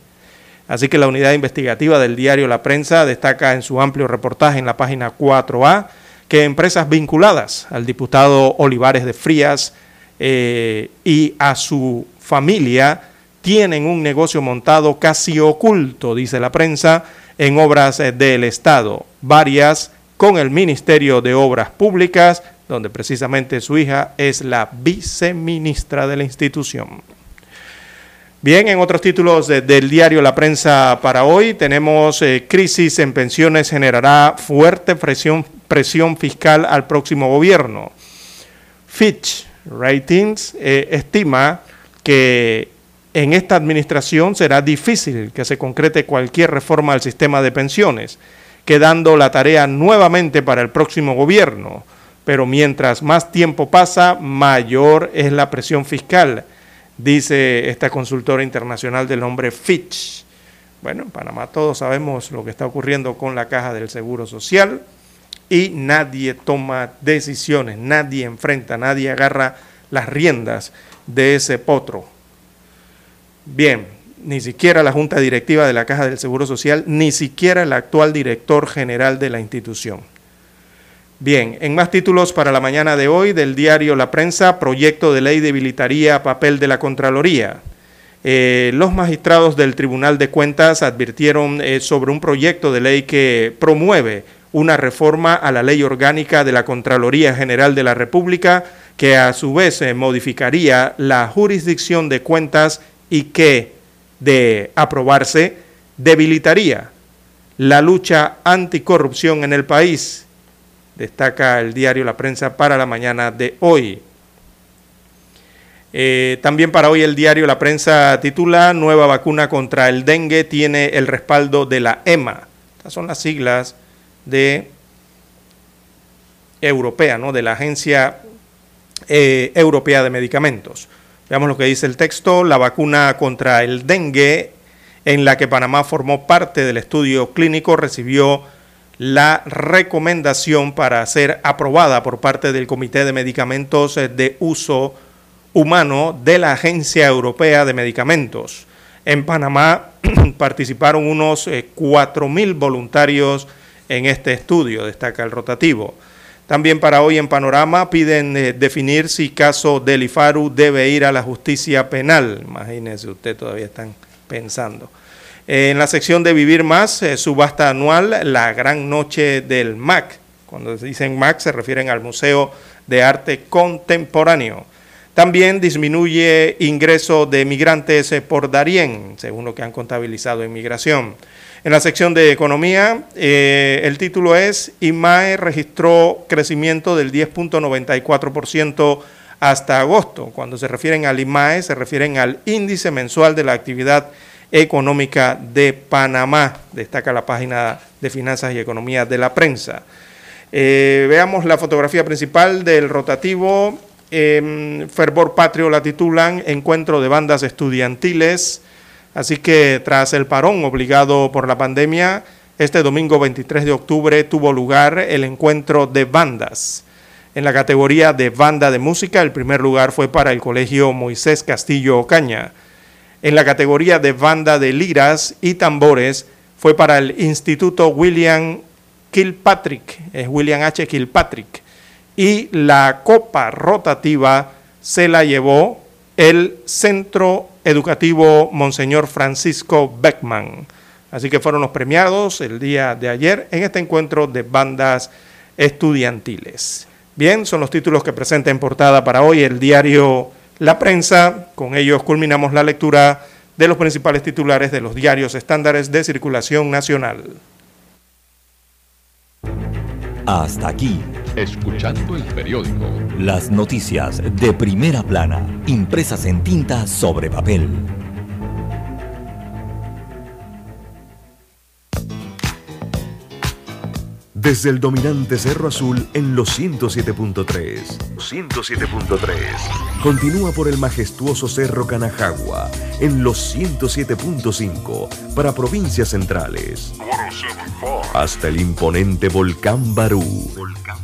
Así que la unidad investigativa del diario La Prensa destaca en su amplio reportaje en la página 4A que empresas vinculadas al diputado Olivares de Frías eh, y a su familia tienen un negocio montado casi oculto, dice la prensa, en obras eh, del Estado, varias con el Ministerio de Obras Públicas, donde precisamente su hija es la viceministra de la institución. Bien, en otros títulos del diario La Prensa para hoy tenemos eh, crisis en pensiones generará fuerte presión, presión fiscal al próximo gobierno. Fitch Ratings eh, estima que en esta administración será difícil que se concrete cualquier reforma al sistema de pensiones, quedando la tarea nuevamente para el próximo gobierno pero mientras más tiempo pasa, mayor es la presión fiscal, dice esta consultora internacional del nombre Fitch. Bueno, en Panamá todos sabemos lo que está ocurriendo con la caja del Seguro Social y nadie toma decisiones, nadie enfrenta, nadie agarra las riendas de ese potro. Bien, ni siquiera la Junta Directiva de la Caja del Seguro Social, ni siquiera el actual director general de la institución. Bien, en más títulos para la mañana de hoy del diario La Prensa, proyecto de ley debilitaría papel de la Contraloría. Eh, los magistrados del Tribunal de Cuentas advirtieron eh, sobre un proyecto de ley que promueve una reforma a la ley orgánica de la Contraloría General de la República, que a su vez eh, modificaría la jurisdicción de cuentas y que, de aprobarse, debilitaría la lucha anticorrupción en el país destaca el diario La Prensa para la mañana de hoy. Eh, también para hoy el diario La Prensa titula Nueva vacuna contra el dengue tiene el respaldo de la EMA. Estas son las siglas de europea, ¿no? de la Agencia eh, Europea de Medicamentos. Veamos lo que dice el texto. La vacuna contra el dengue, en la que Panamá formó parte del estudio clínico, recibió la recomendación para ser aprobada por parte del Comité de Medicamentos de Uso Humano de la Agencia Europea de Medicamentos. En Panamá [CLEARS THROAT] participaron unos 4.000 eh, voluntarios en este estudio, destaca el rotativo. También para hoy en Panorama piden eh, definir si caso del IFARU debe ir a la justicia penal. Imagínense, usted todavía están pensando. Eh, en la sección de Vivir Más, eh, subasta anual, la gran noche del MAC. Cuando dicen MAC se refieren al Museo de Arte Contemporáneo. También disminuye ingreso de migrantes por Darién, según lo que han contabilizado en migración. En la sección de economía, eh, el título es IMAE registró crecimiento del 10.94% hasta agosto. Cuando se refieren al IMAE, se refieren al índice mensual de la actividad económica de Panamá, destaca la página de Finanzas y Economía de la prensa. Eh, veamos la fotografía principal del rotativo. Em, Fervor Patrio la titulan Encuentro de bandas estudiantiles. Así que tras el parón obligado por la pandemia, este domingo 23 de octubre tuvo lugar el encuentro de bandas. En la categoría de banda de música, el primer lugar fue para el Colegio Moisés Castillo Ocaña. En la categoría de banda de liras y tambores fue para el Instituto William Kilpatrick, es William H. Kilpatrick. Y la copa rotativa se la llevó el Centro Educativo Monseñor Francisco Beckman. Así que fueron los premiados el día de ayer en este encuentro de bandas estudiantiles. Bien, son los títulos que presenta en portada para hoy el diario La Prensa. Con ellos culminamos la lectura de los principales titulares de los diarios estándares de circulación nacional. Hasta aquí Escuchando el periódico. Las noticias de primera plana, impresas en tinta sobre papel. Desde el dominante Cerro Azul en los 107.3. 107.3. Continúa por el majestuoso Cerro Canajagua en los 107.5 para provincias centrales. Hasta el imponente Volcán Barú. Volcán Barú.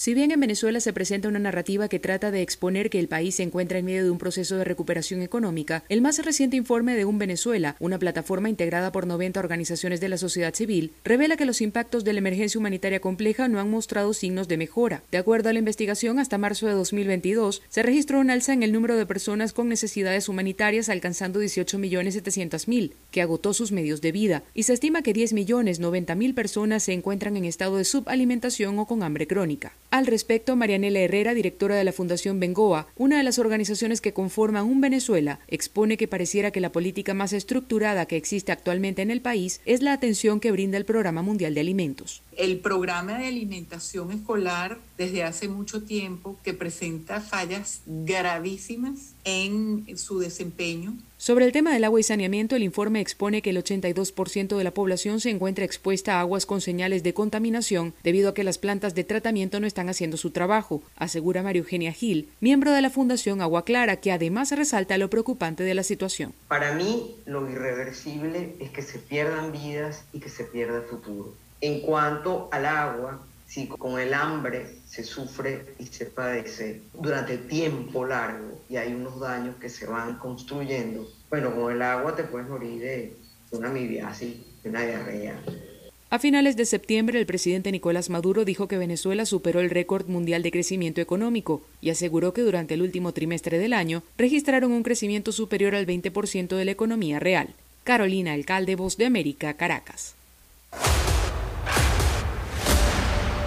Si bien en Venezuela se presenta una narrativa que trata de exponer que el país se encuentra en medio de un proceso de recuperación económica, el más reciente informe de Un Venezuela, una plataforma integrada por 90 organizaciones de la sociedad civil, revela que los impactos de la emergencia humanitaria compleja no han mostrado signos de mejora. De acuerdo a la investigación, hasta marzo de 2022 se registró un alza en el número de personas con necesidades humanitarias alcanzando 18.700.000, que agotó sus medios de vida, y se estima que 10.090.000 personas se encuentran en estado de subalimentación o con hambre crónica. Al respecto, Marianela Herrera, directora de la Fundación Bengoa, una de las organizaciones que conforman un Venezuela, expone que pareciera que la política más estructurada que existe actualmente en el país es la atención que brinda el Programa Mundial de Alimentos. El programa de alimentación escolar desde hace mucho tiempo que presenta fallas gravísimas en su desempeño sobre el tema del agua y saneamiento, el informe expone que el 82% de la población se encuentra expuesta a aguas con señales de contaminación debido a que las plantas de tratamiento no están haciendo su trabajo, asegura María Eugenia Gil, miembro de la Fundación Agua Clara, que además resalta lo preocupante de la situación. Para mí, lo irreversible es que se pierdan vidas y que se pierda futuro. En cuanto al agua, si con el hambre se sufre y se padece durante tiempo largo y hay unos daños que se van construyendo, bueno, con el agua te puedes morir de una amibiasis, de una diarrea. A finales de septiembre, el presidente Nicolás Maduro dijo que Venezuela superó el récord mundial de crecimiento económico y aseguró que durante el último trimestre del año registraron un crecimiento superior al 20% de la economía real. Carolina Alcalde, Voz de América, Caracas.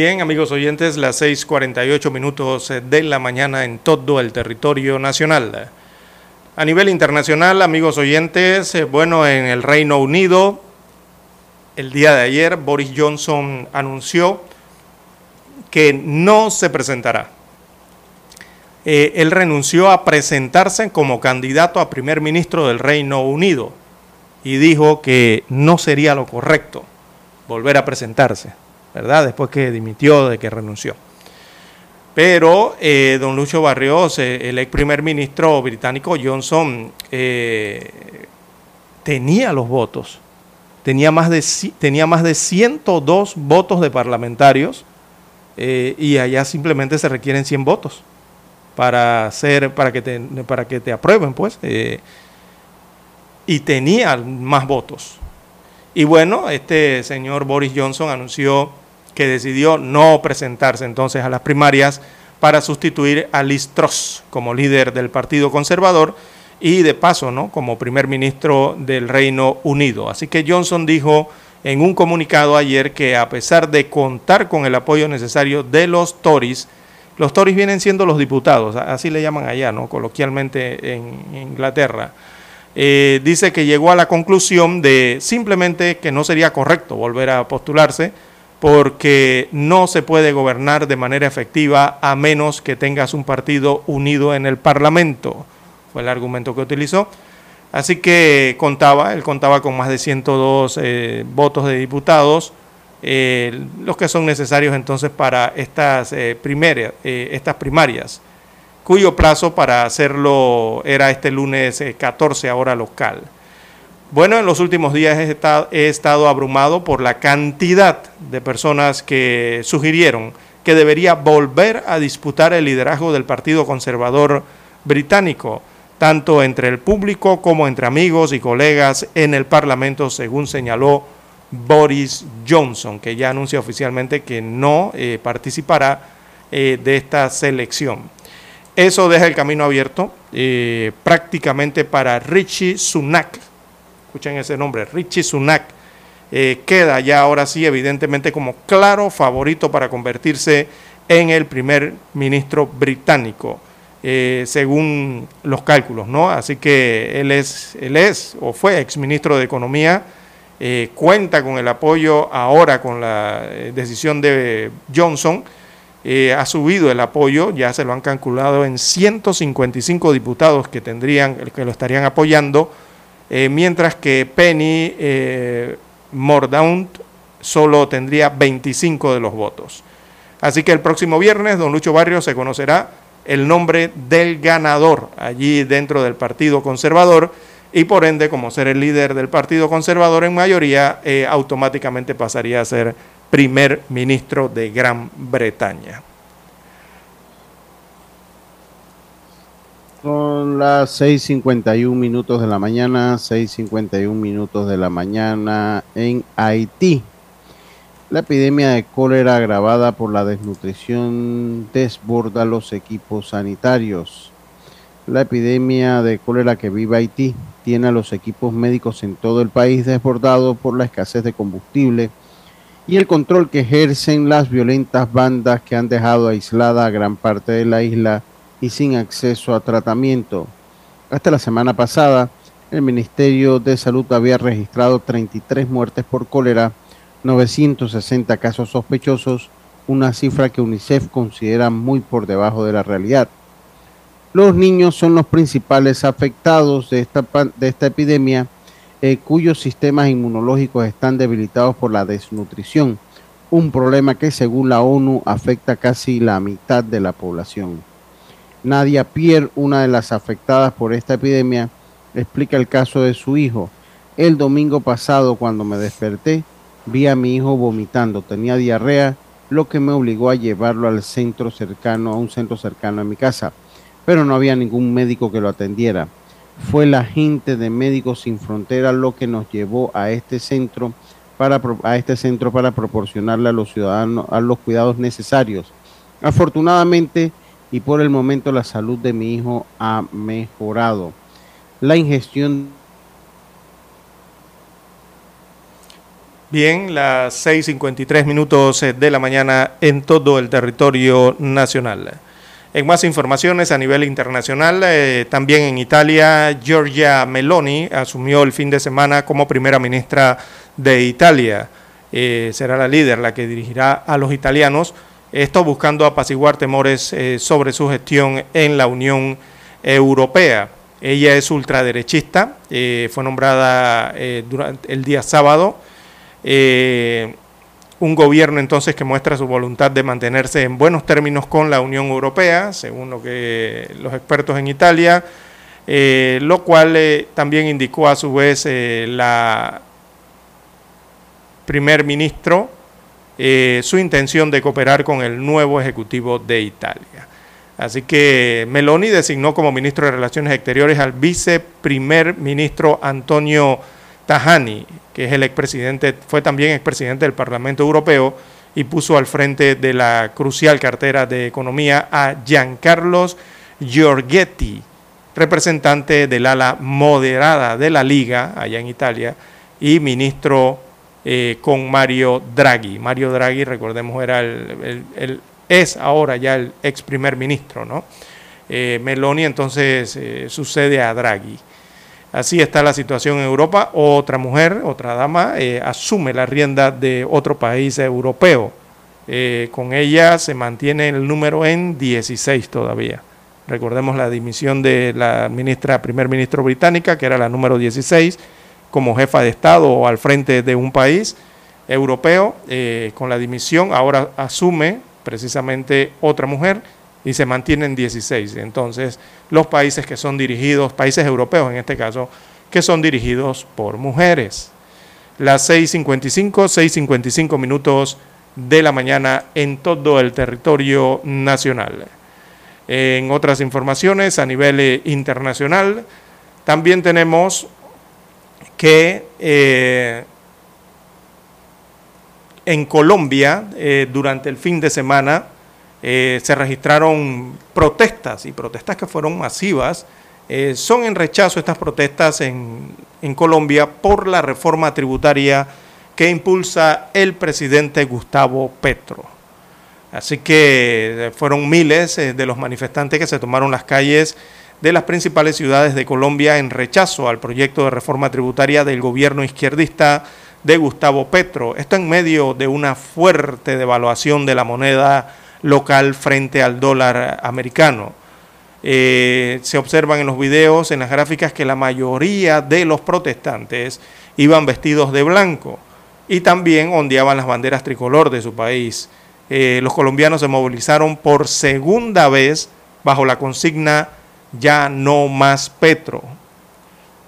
Bien, amigos oyentes, las 6:48 minutos de la mañana en todo el territorio nacional. A nivel internacional, amigos oyentes, eh, bueno, en el Reino Unido, el día de ayer, Boris Johnson anunció que no se presentará. Eh, él renunció a presentarse como candidato a primer ministro del Reino Unido y dijo que no sería lo correcto volver a presentarse. ¿Verdad? Después que dimitió, de que renunció. Pero eh, don Lucho Barrios, eh, el ex primer ministro británico Johnson, eh, tenía los votos. Tenía más, de, tenía más de 102 votos de parlamentarios y allá simplemente se requieren 100 votos para, hacer, para, que, te, para que te aprueben, pues. y tenía más votos. Y bueno, este señor Boris Johnson anunció que decidió no presentarse entonces a las primarias para sustituir a Liz Truss como líder del Partido Conservador y de paso, ¿no? como primer ministro del Reino Unido. Así que Johnson dijo en un comunicado ayer que a pesar de contar con el apoyo necesario de los Tories, los Tories vienen siendo los diputados, así le llaman allá, ¿no? coloquialmente en Inglaterra. Eh, dice que llegó a la conclusión de simplemente que no sería correcto volver a postularse porque no se puede gobernar de manera efectiva a menos que tengas un partido unido en el Parlamento. Fue el argumento que utilizó. Así que contaba, él contaba con más de 102 eh, votos de diputados, eh, los que son necesarios entonces para estas, eh, estas primarias, cuyo plazo para hacerlo era este lunes 14 hora local. Bueno, en los últimos días he estado, abrumado por la cantidad de personas que sugirieron que debería volver a disputar el liderazgo del Partido Conservador británico, tanto entre el público como entre amigos y colegas en el Parlamento, según señaló Boris Johnson, que ya anuncia oficialmente que no eh, participará eh, de esta selección. Eso deja el camino abierto eh, prácticamente para Richie Sunak, escuchen ese nombre, Richie Sunak, eh, queda ya ahora sí evidentemente como claro favorito para convertirse en el primer ministro británico, eh, según los cálculos, ¿no? Así que él es, él es o fue exministro de Economía, cuenta con el apoyo ahora con la decisión de Johnson, ha subido el apoyo, ya se lo han calculado en 155 diputados que tendrían, que lo estarían apoyando, mientras que Penny Mordaunt solo tendría 25 de los votos. Así que el próximo viernes, don Lucho Barrios se conocerá el nombre del ganador allí dentro del Partido Conservador y por ende, como ser el líder del Partido Conservador en mayoría, eh, automáticamente pasaría a ser primer ministro de Gran Bretaña. Son las 6.51 minutos de la mañana, 6.51 minutos de la mañana en Haití. La epidemia de cólera agravada por la desnutrición desborda los equipos sanitarios. La epidemia de cólera que vive Haití tiene a los equipos médicos en todo el país desbordados por la escasez de combustible y el control que ejercen las violentas bandas que han dejado aislada a gran parte de la isla y sin acceso a tratamiento. Hasta la semana pasada, el Ministerio de Salud había registrado 33 muertes por cólera 960 casos sospechosos, una cifra que UNICEF considera muy por debajo de la realidad. Los niños son los principales afectados de esta, de esta epidemia, eh, cuyos sistemas inmunológicos están debilitados por la desnutrición, un problema que según la ONU afecta casi la mitad de la población. Nadia Pierre, una de las afectadas por esta epidemia, explica el caso de su hijo. El domingo pasado, cuando me desperté, Vi a mi hijo vomitando, tenía diarrea, lo que me obligó a llevarlo al centro cercano, a un centro cercano a mi casa, pero no había ningún médico que lo atendiera. Fue la gente de Médicos Sin Fronteras lo que nos llevó a este centro para a este centro para proporcionarle a los ciudadanos a los cuidados necesarios. Afortunadamente y por el momento la salud de mi hijo ha mejorado. La ingestión Bien, las 6.53 minutos de la mañana en todo el territorio nacional. En más informaciones a nivel internacional, eh, también en Italia, Giorgia Meloni asumió el fin de semana como primera ministra de Italia. Eh, será la líder la que dirigirá a los italianos, esto buscando apaciguar temores sobre su gestión en la Unión Europea. Ella es ultraderechista, fue nombrada durante el día sábado eh, un gobierno entonces que muestra su voluntad de mantenerse en buenos términos con la Unión Europea, según lo que los expertos en Italia, eh, lo cual eh, también indicó a su vez la primer ministro su intención de cooperar con el nuevo Ejecutivo de Italia. Así que Meloni designó como ministro de Relaciones Exteriores al viceprimer ministro Antonio Tajani, que es el expresidente, fue también expresidente del Parlamento Europeo y puso al frente de la crucial cartera de Economía a Giancarlos Giorgetti, representante del ala moderada de la Liga allá en Italia y ministro eh, con Mario Draghi. Mario Draghi, recordemos, era el, es ahora ya el ex primer ministro, ¿no? Eh, Meloni entonces eh, sucede a Draghi. Así está la situación en Europa. Otra mujer, otra dama, eh, asume la rienda de otro país europeo. Eh, con ella se mantiene el número en 16 todavía. Recordemos la dimisión de la ministra, primer ministro británica, que era la número 16, como jefa de Estado o al frente de un país europeo. Eh, con la dimisión ahora asume precisamente otra mujer y se mantienen 16. Entonces, los países que son dirigidos, países europeos en este caso, que son dirigidos por mujeres. Las 6.55, 6.55 minutos de la mañana en todo el territorio nacional. En otras informaciones a nivel eh, internacional, también tenemos que eh, en Colombia, eh, durante el fin de semana, eh, se registraron protestas y protestas que fueron masivas. Eh, son en rechazo estas protestas en, en Colombia por la reforma tributaria que impulsa el presidente Gustavo Petro. Así que eh, fueron miles de los manifestantes que se tomaron las calles de las principales ciudades de Colombia en rechazo al proyecto de reforma tributaria del gobierno izquierdista de Gustavo Petro. Esto en medio de una fuerte devaluación de la moneda local frente al dólar americano. Eh, se observan en los videos, en las gráficas, que la mayoría de los protestantes iban vestidos de blanco y también ondeaban las banderas tricolor de su país. Eh, los colombianos se movilizaron por segunda vez bajo la consigna ya no más Petro.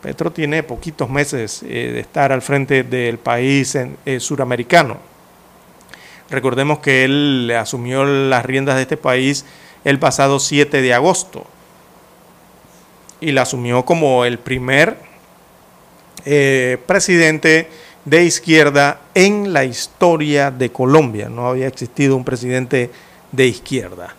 Petro tiene poquitos meses eh, de estar al frente del país suramericano. Recordemos que él asumió las riendas de este país el pasado 7 de agosto y la asumió como el primer presidente de izquierda en la historia de Colombia. No había existido un presidente de izquierda.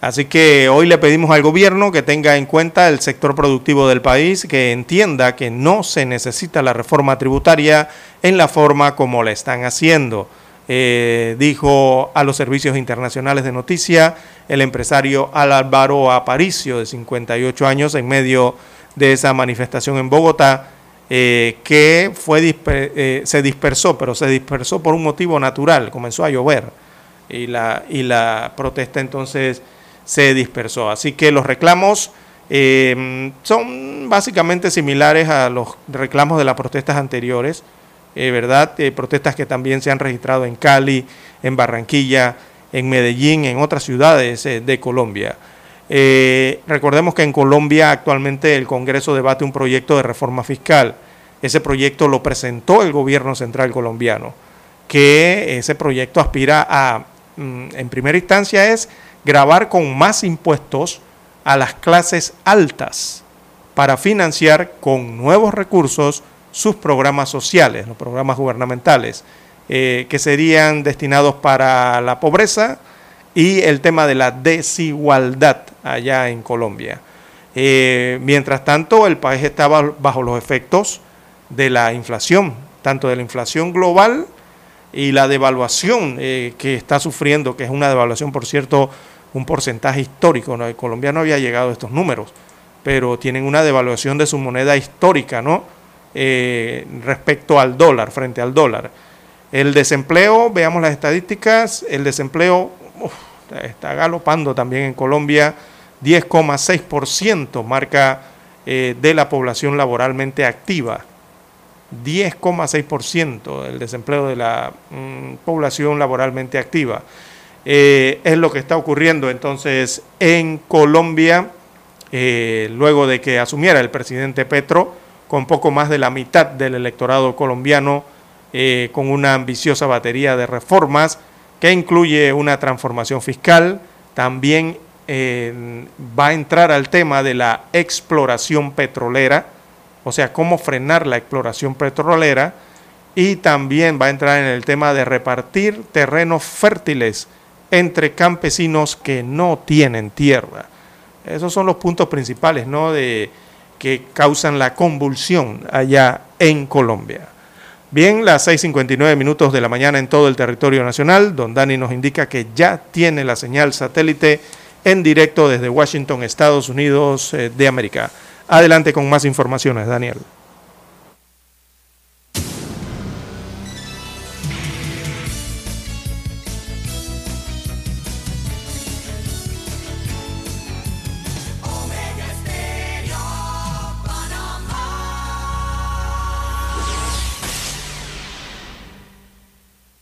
Así que hoy le pedimos al gobierno que tenga en cuenta el sector productivo del país, que entienda que no se necesita la reforma tributaria en la forma como la están haciendo. Eh, dijo a los servicios internacionales de noticia el empresario Álvaro Aparicio, de 58 años, en medio de esa manifestación en Bogotá, eh, que fue eh, se dispersó, pero se dispersó por un motivo natural, comenzó a llover y la, y la protesta entonces se dispersó. Así que los reclamos son básicamente similares a los reclamos de las protestas anteriores, ¿verdad? protestas que también se han registrado en Cali, en Barranquilla, en Medellín, en otras ciudades de Colombia. Eh, recordemos que en Colombia actualmente el Congreso debate un proyecto de reforma fiscal. Ese proyecto lo presentó el gobierno central colombiano, que ese proyecto aspira a, mm, en primera instancia, es grabar con más impuestos a las clases altas para financiar con nuevos recursos sus programas sociales, los programas gubernamentales, eh, que serían destinados para la pobreza, y el tema de la desigualdad allá en Colombia. Eh, mientras tanto, el país estaba bajo los efectos de la inflación, tanto de la inflación global y la devaluación eh, que está sufriendo, que es una devaluación, por cierto, un porcentaje histórico. Colombia no había llegado a estos números, pero tienen una devaluación de su moneda histórica, ¿no? Eh, respecto al dólar, frente al dólar. El desempleo, veamos las estadísticas, el desempleo está galopando también en Colombia, 10,6% marca eh, de la población laboralmente activa. 10,6% el desempleo de la mm, población laboralmente activa. Eh, es lo que está ocurriendo entonces en Colombia, luego de que asumiera el presidente Petro, con poco más de la mitad del electorado colombiano, con una ambiciosa batería de reformas que incluye una transformación fiscal, también eh, va a entrar al tema de la exploración petrolera, o sea, cómo frenar la exploración petrolera, y también va a entrar en el tema de repartir terrenos fértiles entre campesinos que no tienen tierra. Esos son los puntos principales ¿no? de, que causan la convulsión allá en Colombia. Bien, las 6.59 minutos de la mañana en todo el territorio nacional. Don Dani nos indica que ya tiene la señal satélite en directo desde Washington, Estados Unidos eh, de América. Adelante con más informaciones, Daniel.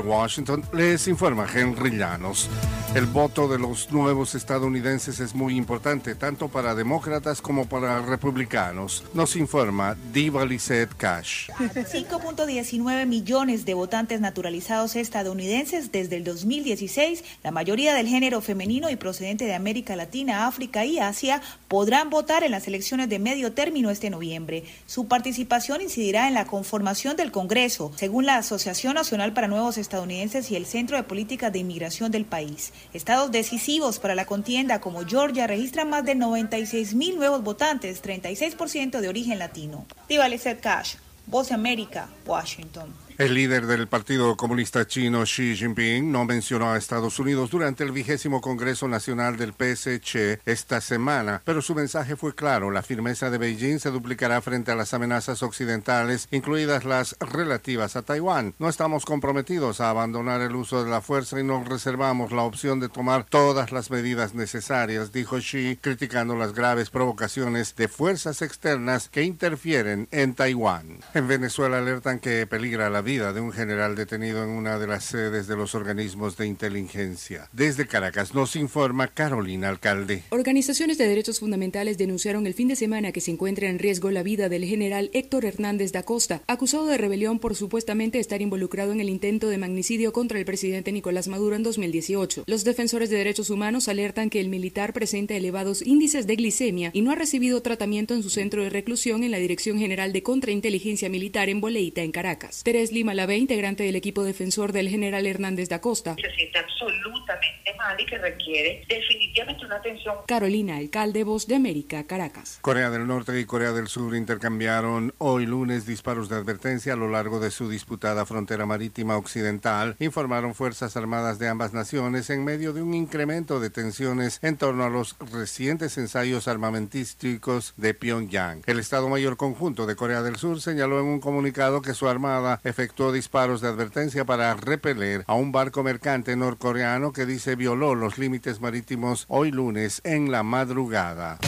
Washington les informa Henry Llanos. El voto de los nuevos estadounidenses es muy importante, tanto para demócratas como para republicanos, nos informa Diva Lizette Cash. 5.19 millones de votantes naturalizados estadounidenses desde el 2016, la mayoría del género femenino y procedente de América Latina, África y Asia, podrán votar en las elecciones de medio término este noviembre. Su participación incidirá en la conformación del Congreso, según la Asociación Nacional para Nuevos Estados estadounidenses y el Centro de Políticas de Inmigración del país. Estados decisivos para la contienda como Georgia registran más de 96 mil nuevos votantes, 36% de origen latino. Diva Cash, Voz América, Washington. El líder del Partido Comunista Chino Xi Jinping no mencionó a Estados Unidos durante el vigésimo Congreso Nacional del PSC esta semana, pero su mensaje fue claro. La firmeza de Beijing se duplicará frente a las amenazas occidentales, incluidas las relativas a Taiwán. No estamos comprometidos a abandonar el uso de la fuerza y nos reservamos la opción de tomar todas las medidas necesarias, dijo Xi, criticando las graves provocaciones de fuerzas externas que interfieren en Taiwán. En Venezuela alertan que peligra la vida de un general detenido en una de las sedes de los organismos de inteligencia. Desde Caracas nos informa Carolina Alcalde. Organizaciones de derechos fundamentales denunciaron el fin de semana que se encuentra en riesgo la vida del general Héctor Hernández da Costa, acusado de rebelión por supuestamente estar involucrado en el intento de magnicidio contra el presidente Nicolás Maduro en 2018. Los defensores de derechos humanos alertan que el militar presenta elevados índices de glicemia y no ha recibido tratamiento en su centro de reclusión en la Dirección General de Contrainteligencia Militar en Boleita, en Caracas. Teres Lima Lavé, integrante del equipo defensor del general Hernández da Costa. Se siente absolutamente mal y que requiere definitivamente una atención. Carolina, alcalde Voz de América, Caracas. Corea del Norte y Corea del Sur intercambiaron hoy lunes disparos de advertencia a lo largo de su disputada frontera marítima occidental, informaron Fuerzas Armadas de ambas naciones en medio de un incremento de tensiones en torno a los recientes ensayos armamentísticos de Pyongyang. El Estado Mayor Conjunto de Corea del Sur señaló en un comunicado que su armada efectuó disparos de advertencia para repeler a un barco mercante norcoreano que dice violó los límites marítimos hoy lunes en la madrugada.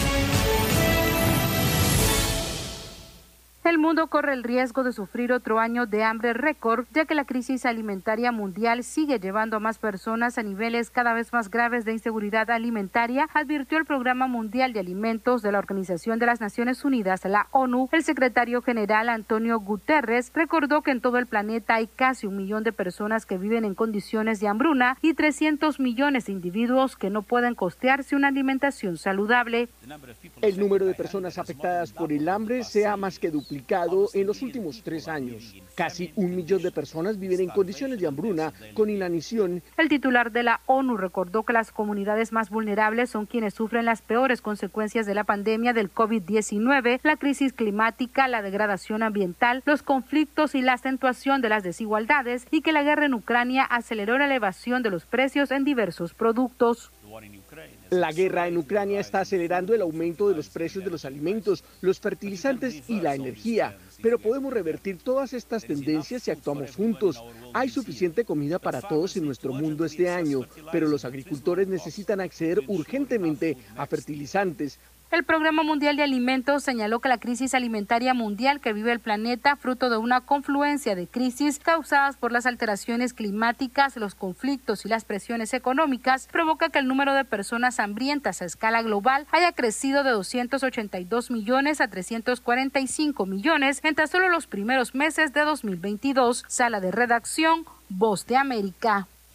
El mundo corre el riesgo de sufrir otro año de hambre récord, ya que la crisis alimentaria mundial sigue llevando a más personas a niveles cada vez más graves de inseguridad alimentaria, advirtió el Programa Mundial de Alimentos de la Organización de las Naciones Unidas, la ONU. El secretario general Antonio Guterres recordó que en todo el planeta hay casi un millón de personas que viven en condiciones de hambruna y 300 millones de individuos que no pueden costearse una alimentación saludable. El número de personas afectadas por el hambre se ha más que duplicado en los últimos tres años. Casi un millón de personas viven en condiciones de hambruna con inanición. El titular de la ONU recordó que las comunidades más vulnerables son quienes sufren las peores consecuencias de la pandemia del COVID-19, la crisis climática, la degradación ambiental, los conflictos y la acentuación de las desigualdades y que la guerra en Ucrania aceleró la elevación de los precios en diversos productos. La guerra en Ucrania está acelerando el aumento de los precios de los alimentos, los fertilizantes y la energía. Pero podemos revertir todas estas tendencias si actuamos juntos. Hay suficiente comida para todos en nuestro mundo este año, pero los agricultores necesitan acceder urgentemente a fertilizantes, el Programa Mundial de Alimentos señaló que la crisis alimentaria mundial que vive el planeta, fruto de una confluencia de crisis causadas por las alteraciones climáticas, los conflictos y las presiones económicas, provoca que el número de personas hambrientas a escala global haya crecido de 282 millones a 345 millones entre solo los primeros meses de 2022. Sala de redacción, Voz de América.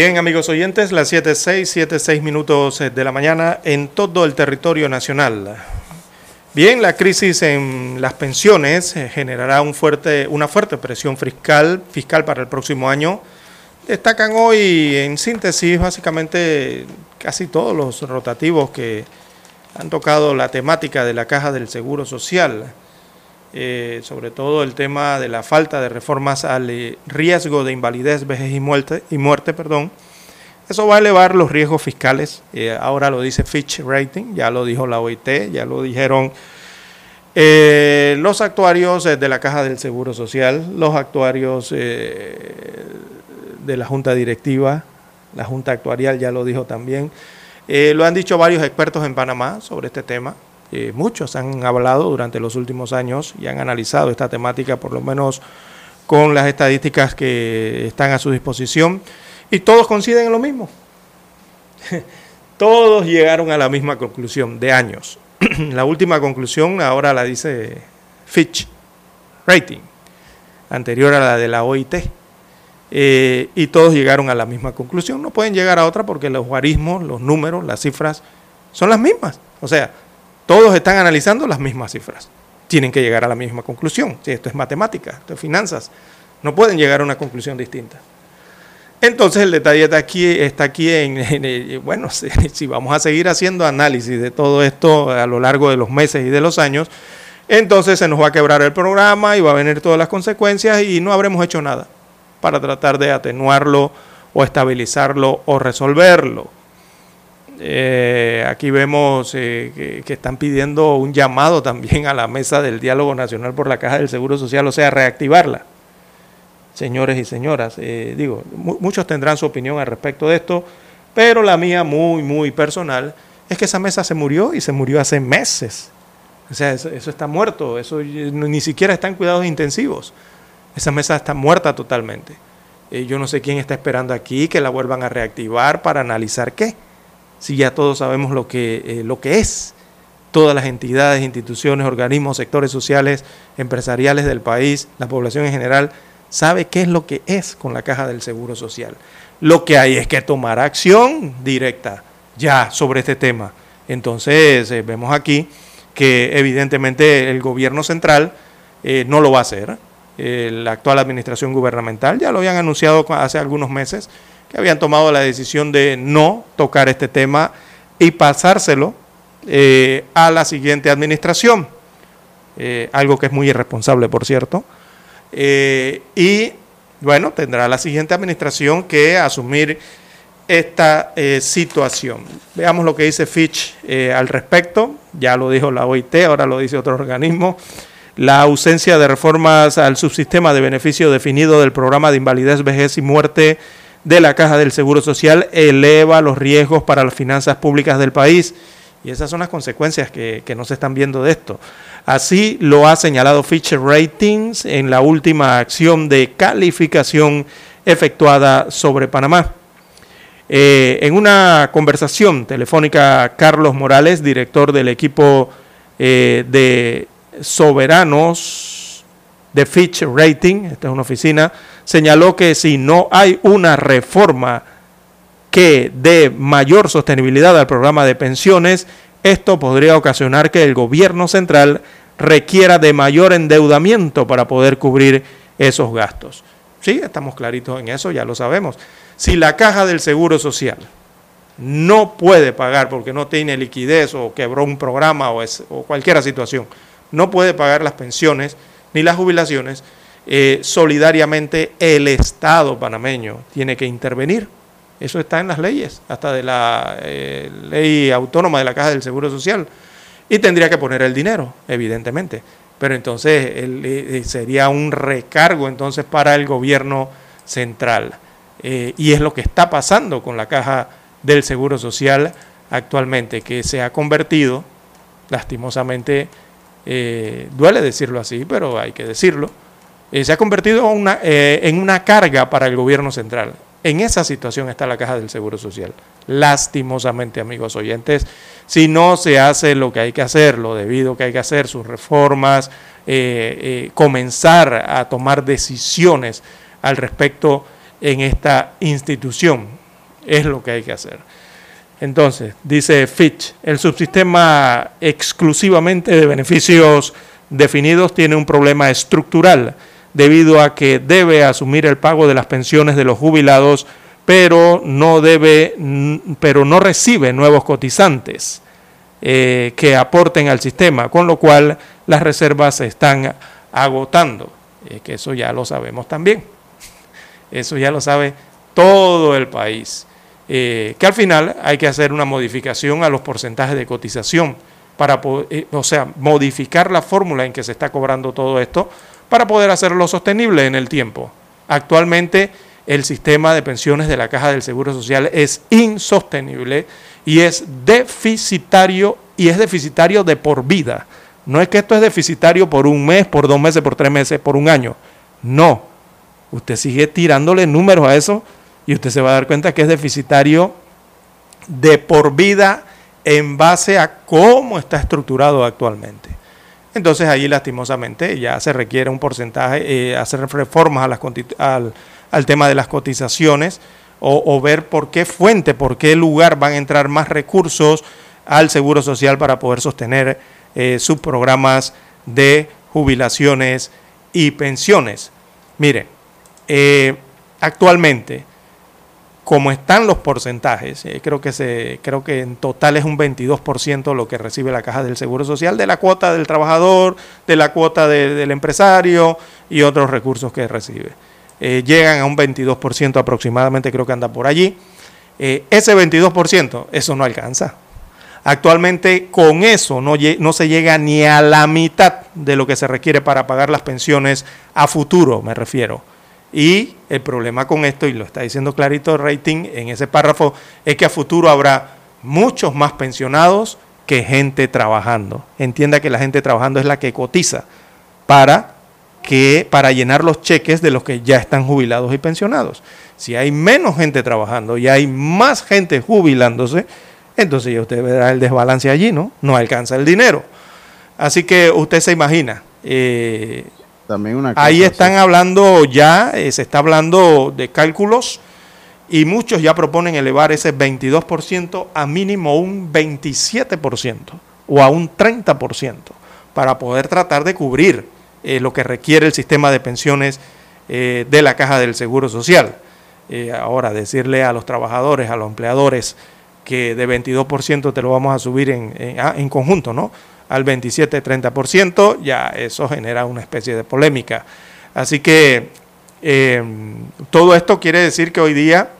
Bien, amigos oyentes, las 7.6, 7.6 minutos eh, de la mañana en todo el territorio nacional. Bien, la crisis en las pensiones eh, generará una fuerte presión fiscal para el próximo año. Destacan hoy, en síntesis, básicamente casi todos los rotativos que han tocado la temática de la caja del Seguro Social. Eh, sobre todo el tema de la falta de reformas al eh, riesgo de invalidez, vejez y muerte, y muerte perdón. Eso va a elevar los riesgos fiscales. Eh, ahora lo dice Fitch Rating, ya lo dijo la OIT, ya lo dijeron los actuarios de la Caja del Seguro Social, los actuarios de la Junta Directiva, la Junta Actuarial ya lo dijo también. lo han dicho varios expertos en Panamá sobre este tema. Eh, muchos han hablado durante los últimos años y han analizado esta temática, por lo menos con las estadísticas que están a su disposición, y todos coinciden en lo mismo. [LAUGHS] todos llegaron a la misma conclusión de años. [CLEARS THROAT] la última conclusión ahora la dice Fitch Rating, anterior a la de la OIT. Eh, y todos llegaron a la misma conclusión. No pueden llegar a otra porque los guarismos, los números, las cifras son las mismas. O sea, todos están analizando las mismas cifras. Tienen que llegar a la misma conclusión. Si esto es matemática, esto es finanzas. No pueden llegar a una conclusión distinta. Entonces el detalle está aquí, está aquí en, [LAUGHS] bueno, [LAUGHS] si, vamos a seguir haciendo análisis de todo esto a lo largo de los meses y de los años, entonces se nos va a quebrar el programa y va a venir todas las consecuencias y no habremos hecho nada para tratar de atenuarlo o estabilizarlo o resolverlo. Eh, aquí vemos eh, que, están pidiendo un llamado también a la mesa del diálogo nacional por la Caja del Seguro Social, o sea, reactivarla. Señores y señoras, eh, digo, muchos tendrán su opinión al respecto de esto, pero la mía muy, muy personal es que esa mesa se murió y se murió hace meses. O sea, eso, eso está muerto, eso ni siquiera está en cuidados intensivos. Esa mesa está muerta totalmente. yo no sé quién está esperando aquí que la vuelvan a reactivar para analizar qué si ya todos sabemos lo que, eh, lo que es todas las entidades, instituciones, organismos, sectores sociales, empresariales del país, la población en general, sabe qué es lo que es con la caja del Seguro Social. Lo que hay es que tomar acción directa ya sobre este tema. Entonces, eh, vemos aquí que evidentemente el gobierno central eh, no lo va a hacer. la actual administración gubernamental ya lo habían anunciado hace algunos meses que habían tomado la decisión de no tocar este tema y pasárselo eh, a la siguiente administración, eh, algo que es muy irresponsable, por cierto. Eh, y bueno, tendrá la siguiente administración que asumir esta situación. Veamos lo que dice Fitch al respecto, ya lo dijo la OIT, ahora lo dice otro organismo. La ausencia de reformas al subsistema de beneficio definido del programa de invalidez, vejez y muerte de la Caja del Seguro Social eleva los riesgos para las finanzas públicas del país. Y esas son las consecuencias que, no se están viendo de esto. Así lo ha señalado Fitch Ratings en la última acción de calificación efectuada sobre Panamá. Eh, en una conversación telefónica, Carlos Morales, director del equipo eh, de soberanos de Fitch Rating, esta es una oficina, señaló que si no hay una reforma que dé mayor sostenibilidad al programa de pensiones, esto podría ocasionar que el gobierno central requiera de mayor endeudamiento para poder cubrir esos gastos. Sí, estamos claritos en eso, ya lo sabemos. Si la caja del Seguro Social no puede pagar porque no tiene liquidez o quebró un programa o, es, o cualquier situación, no puede pagar las pensiones ni las jubilaciones, eh, solidariamente el Estado panameño tiene que intervenir. Eso está en las leyes, hasta de la eh, ley autónoma de la Caja del Seguro Social. Y tendría que poner el dinero, evidentemente. Pero entonces eh, sería un recargo entonces para el gobierno central. y es lo que está pasando con la Caja del Seguro Social actualmente, que se ha convertido, lastimosamente, duele decirlo así, pero hay que decirlo, eh, se ha convertido eh, en una carga para el gobierno central. En esa situación está la caja del Seguro Social. Lastimosamente, amigos oyentes, si no se hace lo que hay que hacer, lo debido que hay que hacer, sus reformas, eh, comenzar a tomar decisiones al respecto en esta institución Es lo que hay que hacer. Entonces, dice Fitch, el subsistema exclusivamente de beneficios definidos tiene un problema estructural debido a que debe asumir el pago de las pensiones de los jubilados, pero no debe, pero no recibe nuevos cotizantes eh, que aporten al sistema, con lo cual las reservas se están agotando, eh, que eso ya lo sabemos también. [LAUGHS] Eso ya lo sabe todo el país. Eh, que al final hay que hacer una modificación a los porcentajes de cotización para poder, o sea, modificar la fórmula en que se está cobrando todo esto para poder hacerlo sostenible en el tiempo. Actualmente el sistema de pensiones de la Caja del Seguro Social es insostenible y es deficitario y es deficitario de por vida. No es que esto es deficitario por un mes, por dos meses, por tres meses, por un año. No. Usted sigue tirándole números a eso y usted se va a dar cuenta que es deficitario de por vida en base a cómo está estructurado actualmente. Entonces ahí lastimosamente ya se requiere un porcentaje, eh, hacer reformas al, tema de las cotizaciones o, o, ver por qué fuente, por qué lugar van a entrar más recursos al Seguro Social para poder sostener eh, sus programas de jubilaciones y pensiones. Mire, eh, actualmente como están los porcentajes, eh, creo, que se, creo que en total es un 22% lo que recibe la caja del Seguro Social de la cuota del trabajador, de la cuota de, del empresario y otros recursos que recibe. Eh, llegan a un 22% aproximadamente, creo que anda por allí. Eh, ese 22%, eso no alcanza. Actualmente con eso no se llega ni a la mitad de lo que se requiere para pagar las pensiones a futuro, me refiero. Y el problema con esto, y lo está diciendo clarito rating en ese párrafo, es que a futuro habrá muchos más pensionados que gente trabajando. Entienda que la gente trabajando es la que cotiza para, que, para llenar los cheques de los que ya están jubilados y pensionados. Si hay menos gente trabajando y hay más gente jubilándose, entonces ya usted verá el desbalance allí, ¿no? No alcanza el dinero. Así que usted se imagina, eh, una Ahí están hablando ya, eh, se está hablando de cálculos y muchos ya proponen elevar ese 22% a mínimo un 27% o a un 30% para poder tratar de cubrir eh, lo que requiere el sistema de pensiones eh, de la caja del Seguro Social. Eh, ahora, decirle a los trabajadores, a los empleadores, que de 22% te lo vamos a subir en, en, ah, en conjunto, ¿no? Al 27-30%, ya eso genera una especie de polémica. Así que eh, todo esto quiere decir que hoy día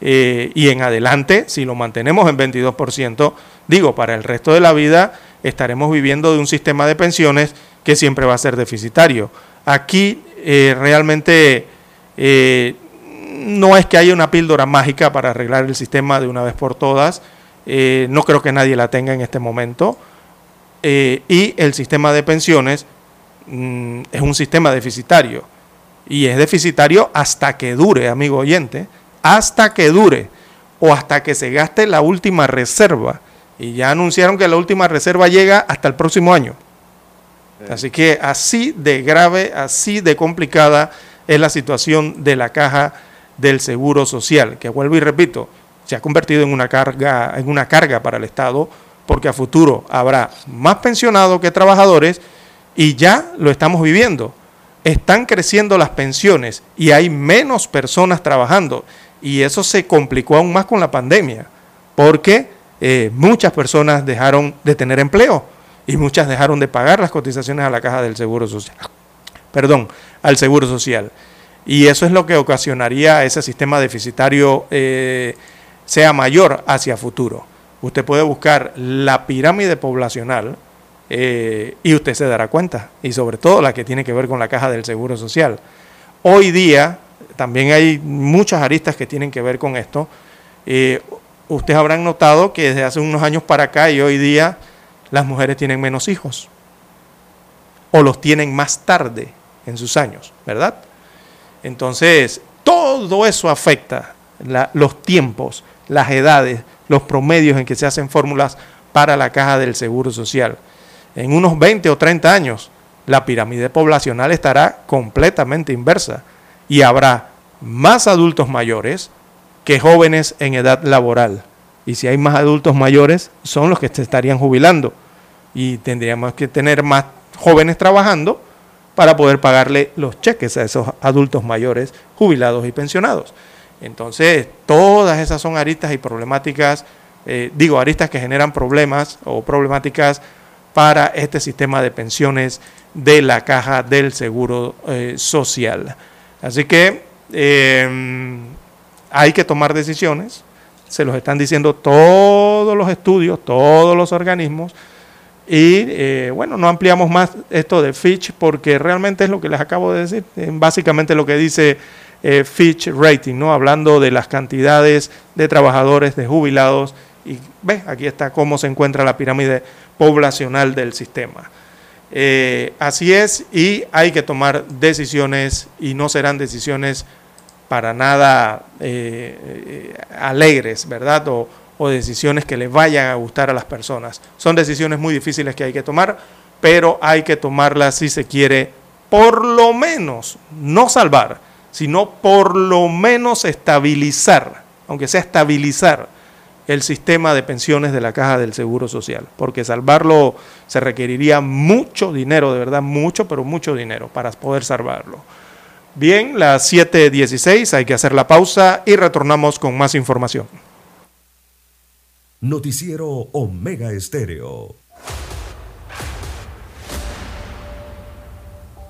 eh, y en adelante, si lo mantenemos en 22%, digo, para el resto de la vida estaremos viviendo de un sistema de pensiones que siempre va a ser deficitario. Aquí eh, realmente no es que haya una píldora mágica para arreglar el sistema de una vez por todas, no creo que nadie la tenga en este momento eh, y el sistema de pensiones mm, es un sistema deficitario. Y es deficitario hasta que dure, amigo oyente, hasta que dure o hasta que se gaste la última reserva. Y ya anunciaron que la última reserva llega hasta el próximo año. Así que así de grave, así de complicada es la situación de la caja del Seguro Social, que vuelvo y repito, se ha convertido en una carga, en una carga para el Estado porque a futuro habrá más pensionados que trabajadores y ya lo estamos viviendo. Están creciendo las pensiones y hay menos personas trabajando y eso se complicó aún más con la pandemia porque eh, muchas personas dejaron de tener empleo y muchas dejaron de pagar las cotizaciones a la caja del Seguro Social. Perdón, al Seguro Social. Y eso es lo que ocasionaría ese sistema deficitario eh, sea mayor hacia futuro usted puede buscar la pirámide poblacional eh, y usted se dará cuenta, y sobre todo la que tiene que ver con la caja del Seguro Social. Hoy día también hay muchas aristas que tienen que ver con esto. Eh, ustedes habrán notado que desde hace unos años para acá y hoy día las mujeres tienen menos hijos o los tienen más tarde en sus años, ¿verdad? Entonces, todo eso afecta los tiempos, las edades, los promedios en que se hacen fórmulas para la caja del Seguro Social. En unos 20 o 30 años, la pirámide poblacional estará completamente inversa y habrá más adultos mayores que jóvenes en edad laboral. Y si hay más adultos mayores, son los que se estarían jubilando. Y tendríamos que tener más jóvenes trabajando para poder pagarle los cheques a esos adultos mayores jubilados y pensionados. Entonces, todas esas son aristas y problemáticas, eh, digo, aristas que generan problemas o problemáticas para este sistema de pensiones de la caja del Seguro eh, Social. Así que eh, hay que tomar decisiones, se los están diciendo todos los estudios, todos los organismos, y eh, bueno, no ampliamos más esto de Fitch porque realmente es lo que les acabo de decir, básicamente lo que dice eh, Fitch Rating, ¿no? hablando de las cantidades de trabajadores, de jubilados, y ve, aquí está cómo se encuentra la pirámide poblacional del sistema. Eh, así es, y hay que tomar decisiones, y no serán decisiones para nada eh, alegres, ¿verdad? O, o decisiones que les vayan a gustar a las personas. Son decisiones muy difíciles que hay que tomar, pero hay que tomarlas si se quiere, por lo menos, no salvar, sino por lo menos estabilizar, aunque sea estabilizar el sistema de pensiones de la Caja del Seguro Social, porque salvarlo se requeriría mucho dinero, de verdad, mucho, pero mucho dinero para poder salvarlo. Bien, las 7.16, hay que hacer la pausa y retornamos con más información. Noticiero Omega Estéreo.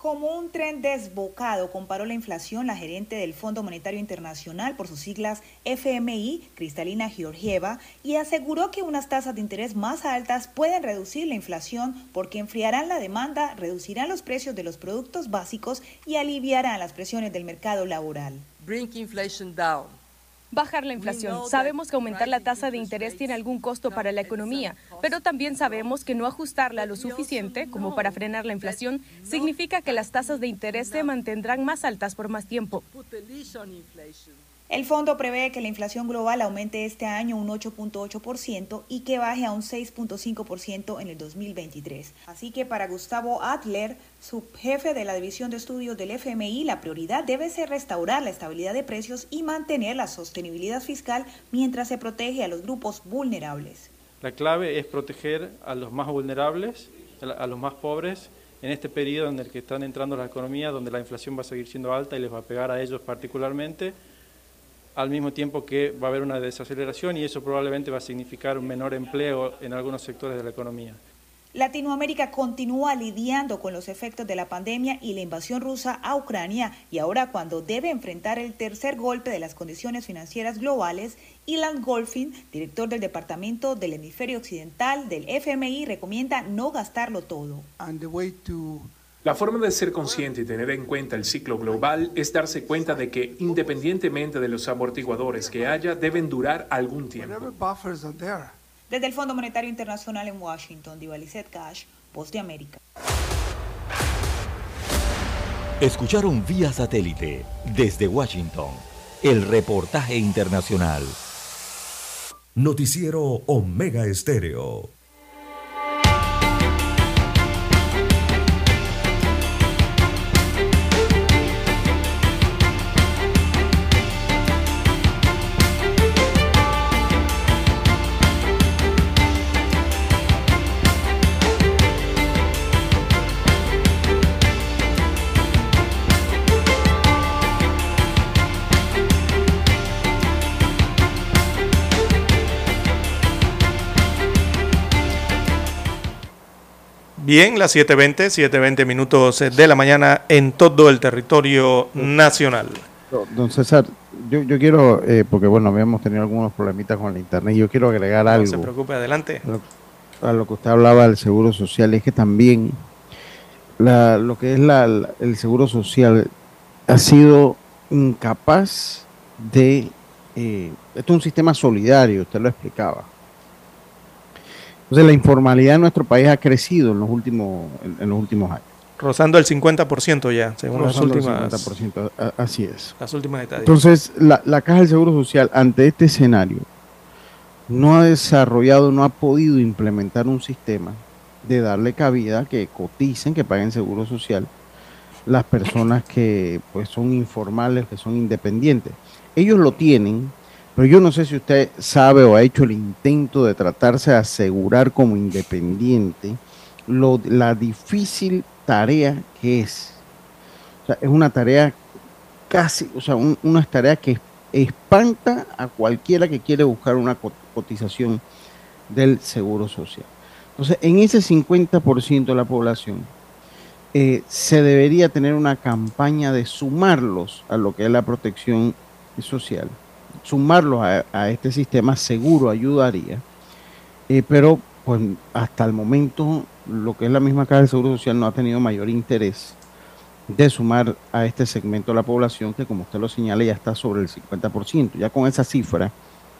Como un tren desbocado, comparó la inflación la gerente del Fondo Monetario Internacional por sus siglas FMI, Cristalina Georgieva, y aseguró que unas tasas de interés más altas pueden reducir la inflación porque enfriarán la demanda, reducirán los precios de los productos básicos y aliviarán las presiones del mercado laboral. Bring inflation down. Bajar la inflación. Sabemos que aumentar la tasa de interés tiene algún costo para la economía, pero también sabemos que no ajustarla lo suficiente como para frenar la inflación significa que las tasas de interés se mantendrán más altas por más tiempo. El fondo prevé que la inflación global aumente este año un 8.8% y que baje a un 6.5% en el 2023. Así que para Gustavo Adler, subjefe de la División de Estudios del FMI, la prioridad debe ser restaurar la estabilidad de precios y mantener la sostenibilidad fiscal mientras se protege a los grupos vulnerables. La clave es proteger a los más vulnerables, a los más pobres, en este periodo en el que están entrando las economías, donde la inflación va a seguir siendo alta y les va a pegar a ellos particularmente al mismo tiempo que va a haber una desaceleración y eso probablemente va a significar un menor empleo en algunos sectores de la economía. Latinoamérica continúa lidiando con los efectos de la pandemia y la invasión rusa a Ucrania y ahora cuando debe enfrentar el tercer golpe de las condiciones financieras globales, Ilan Golfin, director del Departamento del Hemisferio Occidental del FMI, recomienda no gastarlo todo. La forma de ser consciente y tener en cuenta el ciclo global es darse cuenta de que, independientemente de los amortiguadores que haya, deben durar algún tiempo. Desde el Fondo Monetario Internacional en Washington, Divalicet Cash, Voz de América. Escucharon vía satélite desde Washington el reportaje internacional. Noticiero Omega Estéreo. Bien, las 7.20, 7.20 minutos de la mañana en todo el territorio nacional. Don César, yo, yo quiero, eh, porque bueno, habíamos tenido algunos problemitas con el internet, yo quiero agregar No algo. se preocupe, adelante. a lo que usted hablaba del seguro social, es que también la- lo que es la, la- el seguro social ha sido incapaz de... eh, esto es un sistema solidario, usted lo explicaba. Entonces la informalidad en nuestro país ha crecido en los últimos, en, en los últimos años. Rozando el 50% ya, según las Rozando el últimas, 50%, a- así es. las últimas estadísticas. Entonces, la, la Caja del Seguro Social, ante este escenario, no ha desarrollado, no ha podido implementar un sistema de darle cabida que coticen, que paguen seguro social las personas que pues son informales, que son independientes. Ellos lo tienen, pero yo no sé si usted sabe o ha hecho el intento de tratarse de asegurar como independiente la difícil tarea que es. O sea, es una tarea casi, o sea, un- una tarea que espanta a cualquiera que quiere buscar una co- cotización del seguro social. Entonces, en ese 50% de la población, eh, se debería tener una campaña de sumarlos a lo que es la protección social. Sumarlos a, este sistema seguro ayudaría, eh, pero pues hasta el momento lo que es la misma Caja del Seguro Social no ha tenido mayor interés de sumar a este segmento de la población que como usted lo señala ya está sobre el 50%. Ya con esa cifra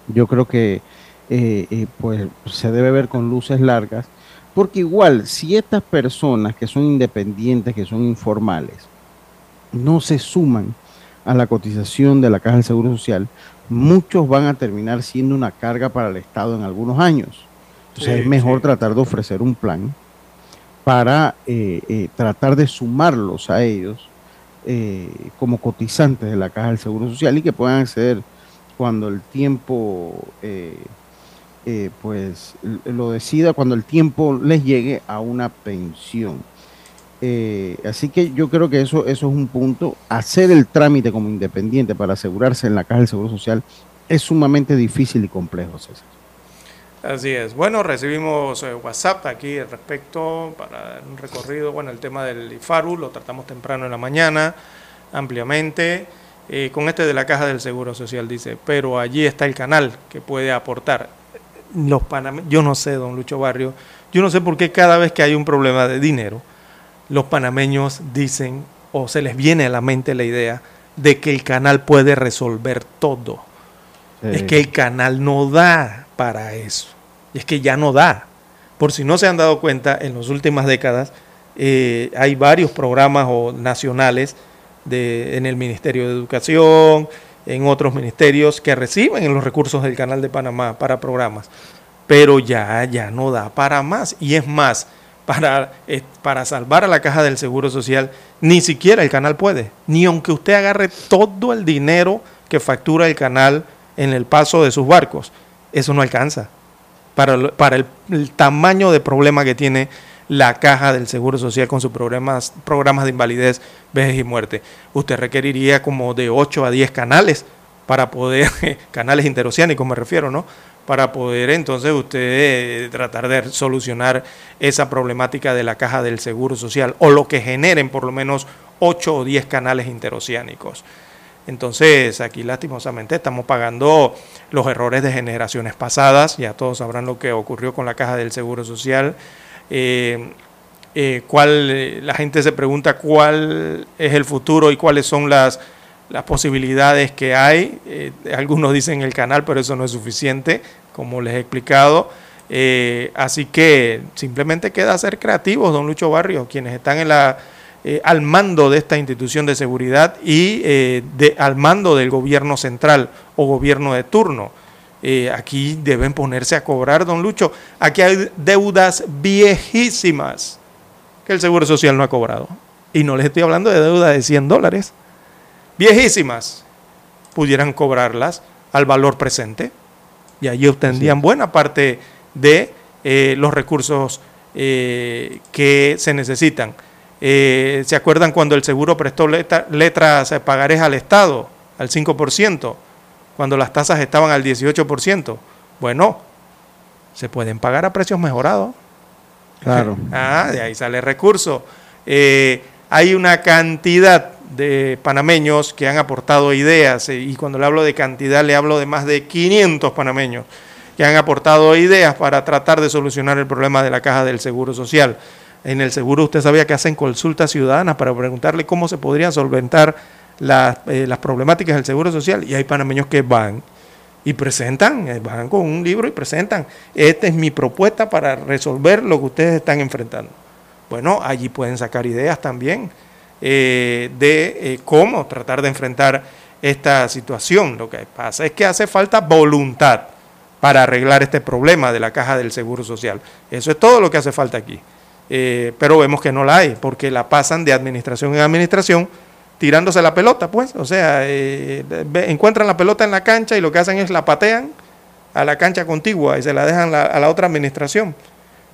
yo creo que eh, eh, pues se debe ver con luces largas porque igual si estas personas que son independientes, que son informales, no se suman a la cotización de la Caja del Seguro Social, muchos van a terminar siendo una carga para el Estado en algunos años. Entonces Sí, es mejor sí. tratar de ofrecer un plan para eh, eh, tratar de sumarlos a ellos eh, como cotizantes de la Caja del Seguro Social y que puedan acceder cuando el tiempo pues lo decida, cuando el tiempo les llegue a una pensión. Eh, así que yo creo que eso, eso es un punto. Hacer el trámite como independiente para asegurarse en la Caja del Seguro Social es sumamente difícil y complejo, César. Así es. Bueno, recibimos eh, WhatsApp aquí al respecto para un recorrido. Bueno, el tema del IFARU lo tratamos temprano en la mañana, ampliamente. Eh, con este de la caja del Seguro Social dice, pero allí está el canal que puede aportar. Los paname- yo no sé, don Lucho Barrio, yo no sé por qué cada vez que hay un problema de dinero, los panameños dicen o se les viene a la mente la idea de que el canal puede resolver todo. Es que el canal no da para eso. Y es que ya no da. Por si no se han dado cuenta, en las últimas décadas eh, hay varios programas o nacionales de, en el Ministerio de Educación, en otros ministerios que reciben los recursos del Canal de Panamá para programas. Pero ya, ya no da para más. Y es más, para, eh, para salvar a la caja del Seguro Social, ni siquiera el canal puede. Ni aunque usted agarre todo el dinero que factura el canal en el paso de sus barcos, eso no alcanza para, lo- para el, el tamaño de problema que tiene la caja del Seguro Social con sus programas, programas de invalidez, vejez y muerte. Usted requeriría como de 8 a 10 canales para poder, [LAUGHS] canales interoceánicos me refiero, ¿no? Para poder entonces usted eh, tratar de solucionar esa problemática de la caja del Seguro Social o lo que generen por lo menos 8 o 10 canales interoceánicos. Entonces, aquí lastimosamente estamos pagando los errores de generaciones pasadas. Ya todos sabrán lo que ocurrió con la caja del Seguro Social. Eh, eh, cuál, la gente se pregunta cuál es el futuro y cuáles son las, las posibilidades que hay. Eh, algunos dicen el canal, pero eso no es suficiente, como les he explicado. Eh, así que simplemente queda ser creativos, don Lucho Barrio, quienes están en eh, al mando de esta institución de seguridad y al mando del gobierno central o gobierno de turno. Aquí deben ponerse a cobrar, don Lucho. Aquí hay deudas viejísimas que el Seguro Social no ha cobrado. Y no les estoy hablando de deuda de 100 dólares. Viejísimas. Pudieran cobrarlas al valor presente y allí obtendrían buena parte de eh, los recursos eh, que se necesitan. Eh, ¿Se acuerdan cuando el seguro prestó letra- letras pagarés al Estado al 5%, cuando las tasas estaban al 18%? Bueno, se pueden pagar a precios mejorados. Claro. [LAUGHS] Ah, de ahí sale recurso. Eh, hay una cantidad de panameños que han aportado ideas, eh, y cuando le hablo de cantidad, le hablo de más de 500 panameños que han aportado ideas para tratar de solucionar el problema de la caja del Seguro Social. En el seguro usted sabía que hacen consultas ciudadanas para preguntarle cómo se podrían solventar las, eh, las problemáticas del Seguro Social, y hay panameños que van y presentan, eh, van con un libro y presentan, esta es mi propuesta para resolver lo que ustedes están enfrentando. bueno, allí pueden sacar ideas también eh, de eh, cómo tratar de enfrentar esta situación. Lo que pasa es que hace falta voluntad para arreglar este problema de la caja del Seguro Social. Eso es todo lo que hace falta aquí. Eh, pero vemos que no la hay, porque la pasan de administración en administración tirándose la pelota, pues. O sea, eh, encuentran la pelota en la cancha y lo que hacen es la patean a la cancha contigua y se la dejan a la otra administración.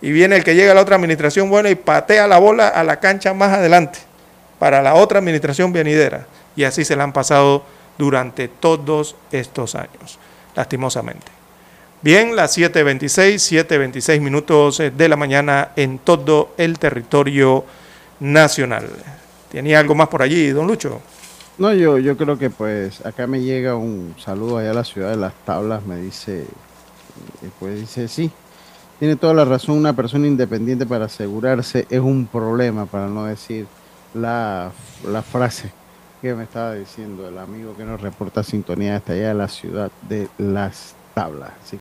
Y viene el que llega a la otra administración, bueno, y patea la bola a la cancha más adelante, para la otra administración venidera. Y así se la han pasado durante todos estos años, lastimosamente. Bien, las 7.26, 7.26 minutos eh, de la mañana en todo el territorio nacional. ¿Tenía algo más por allí, don Lucho? No, yo, yo creo que pues acá me llega un saludo allá a la ciudad de las tablas, me dice, y pues dice, sí, tiene toda la razón, una persona independiente para asegurarse es un problema, para no decir la, frase que me estaba diciendo el amigo que nos reporta sintonía hasta allá de la ciudad de las tablas.